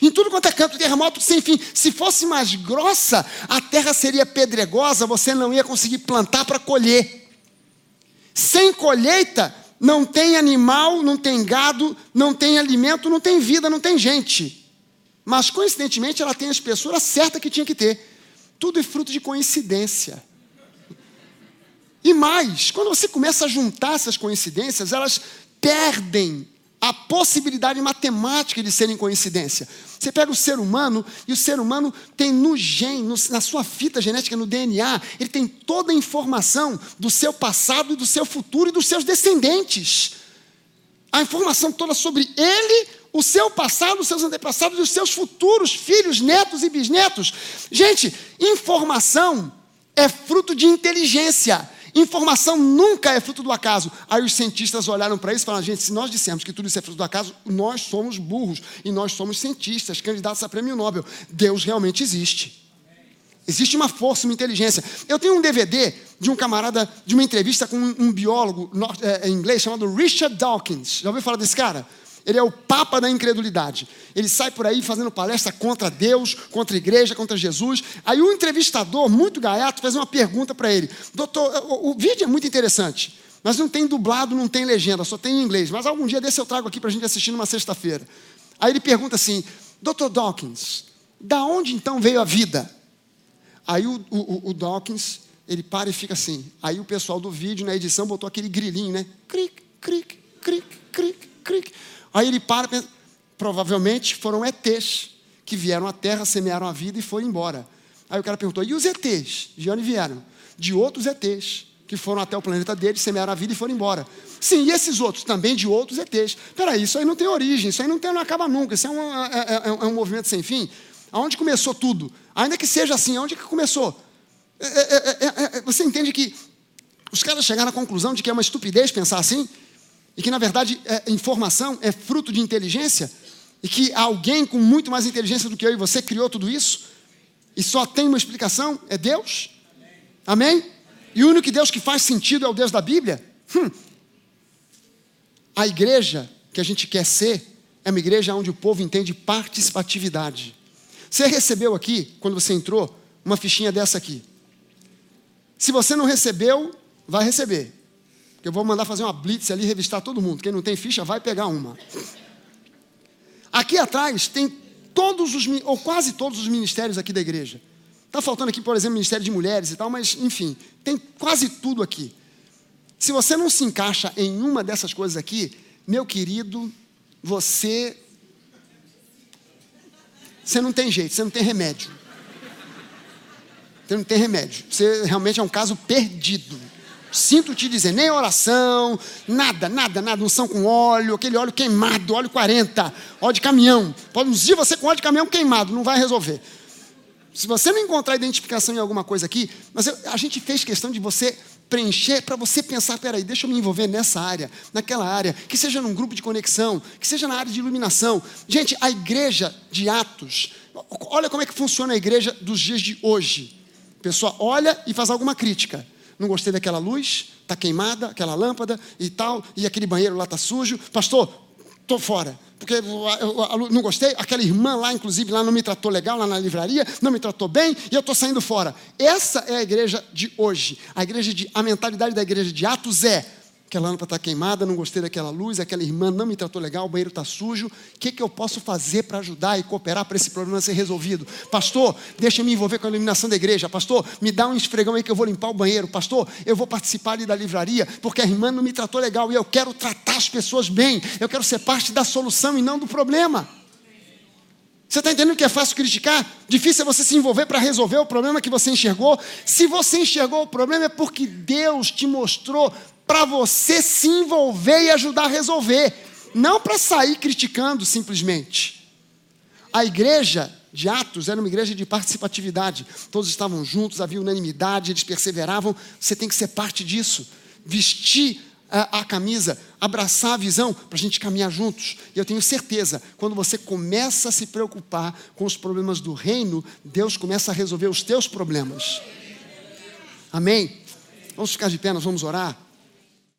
em tudo quanto é canto, terremoto sem fim. Se fosse mais grossa, a terra seria pedregosa, você não ia conseguir plantar para colher. Sem colheita, não tem animal, não tem gado, não tem alimento, não tem vida, não tem gente. Mas coincidentemente ela tem a espessura certa que tinha que ter. Tudo é fruto de coincidência. E mais, quando você começa a juntar essas coincidências, elas perdem a possibilidade matemática de serem coincidência. Você pega o ser humano e o ser humano tem no gene, na sua fita genética, no DNA, ele tem toda a informação do seu passado e do seu futuro e dos seus descendentes. A informação toda sobre ele, o seu passado, os seus antepassados e os seus futuros filhos, netos e bisnetos. Gente, informação é fruto de inteligência. Informação nunca é fruto do acaso. Aí os cientistas olharam para isso e falaram: gente, se nós dissermos que tudo isso é fruto do acaso, nós somos burros e nós somos cientistas, candidatos a prêmio Nobel. Deus realmente existe. Existe uma força, uma inteligência. Eu tenho um DVD de um camarada, de uma entrevista com um, biólogo é, em inglês chamado Richard Dawkins. Já ouviu falar desse cara? Ele é o papa da incredulidade. Ele sai por aí fazendo palestra contra Deus, contra a igreja, contra Jesus. Aí o entrevistador, muito gaiato, faz uma pergunta para ele: Doutor, o, o, vídeo é muito interessante, mas não tem dublado, não tem legenda, só tem em inglês. Mas algum dia desse eu trago aqui para a gente assistir numa sexta-feira. Aí ele pergunta assim: Doutor Dawkins, da onde então veio a vida? Aí o, o, o Dawkins, ele para e fica assim. Aí o pessoal do vídeo, na edição, botou aquele grilinho, né? Cric, cric, cric, cric, cric. Aí ele para, pensa, provavelmente foram ETs que vieram à Terra, semearam a vida e foram embora. Aí o cara perguntou: e os ETs? De onde vieram? De outros ETs que foram até o planeta deles, semearam a vida e foram embora. Sim, e esses outros também de outros ETs. Peraí, isso aí não tem origem, isso aí não, tem, não acaba nunca, isso é um, é, é, é, é um movimento sem fim. Aonde começou tudo? Ainda que seja assim, aonde que começou? É é, você entende que os caras chegaram à conclusão de que é uma estupidez pensar assim? E que na verdade é, informação é fruto de inteligência, e que alguém com muito mais inteligência do que eu e você criou tudo isso, e só tem uma explicação: é Deus. Amém? Amém? E o único Deus que faz sentido é o Deus da Bíblia? Hum. A igreja que a gente quer ser é uma igreja onde o povo entende participatividade. Você recebeu aqui, quando você entrou, uma fichinha dessa aqui. Se você não recebeu, vai receber. Eu vou mandar fazer uma blitz ali, revistar todo mundo. Quem não tem ficha, vai pegar uma. Aqui atrás tem todos os, ou quase todos os ministérios aqui da igreja. Está faltando aqui, por exemplo, Ministério de Mulheres e tal, mas, enfim, tem quase tudo aqui. Se você não se encaixa em uma dessas coisas aqui, meu querido, você. Você não tem jeito, você não tem remédio. Você não tem remédio. Você realmente é um caso perdido. Sinto te dizer, nem oração, nada, nada, nada, unção com óleo, aquele óleo queimado, óleo 40, óleo de caminhão. Pode ungir você com óleo de caminhão queimado, não vai resolver. Se você não encontrar identificação em alguma coisa aqui, mas a gente fez questão de você preencher para você pensar, peraí, deixa eu me envolver nessa área, naquela área, que seja num grupo de conexão, que seja na área de iluminação. Gente, a igreja de Atos, olha como é que funciona a igreja dos dias de hoje. Pessoa olha e faz alguma crítica não gostei daquela luz, está queimada, aquela lâmpada e tal, e aquele banheiro lá está sujo. Pastor, estou fora, porque eu, não gostei. Aquela irmã lá, inclusive, lá não me tratou legal, lá na livraria, não me tratou bem, e eu estou saindo fora. Essa é a igreja de hoje. A igreja de, a mentalidade da igreja de Atos é aquela lâmpada está queimada, não gostei daquela luz, aquela irmã não me tratou legal, o banheiro está sujo. O que, que eu posso fazer para ajudar e cooperar para esse problema ser resolvido? Pastor, deixa me envolver com a iluminação da igreja. Pastor, me dá um esfregão aí que eu vou limpar o banheiro. Pastor, eu vou participar ali da livraria, porque a irmã não me tratou legal e eu quero tratar as pessoas bem. Eu quero ser parte da solução e não do problema. Você está entendendo que é fácil criticar? Difícil é você se envolver para resolver o problema que você enxergou. Se você enxergou o problema, é porque Deus te mostrou para você se envolver e ajudar a resolver, não para sair criticando simplesmente. A igreja de Atos era uma igreja de participatividade, todos estavam juntos, havia unanimidade, eles perseveravam. Você tem que ser parte disso, vestir a, a camisa, abraçar a visão para a gente caminhar juntos. E eu tenho certeza, quando você começa a se preocupar com os problemas do reino, Deus começa a resolver os teus problemas. Amém? Vamos ficar de pé, nós vamos orar.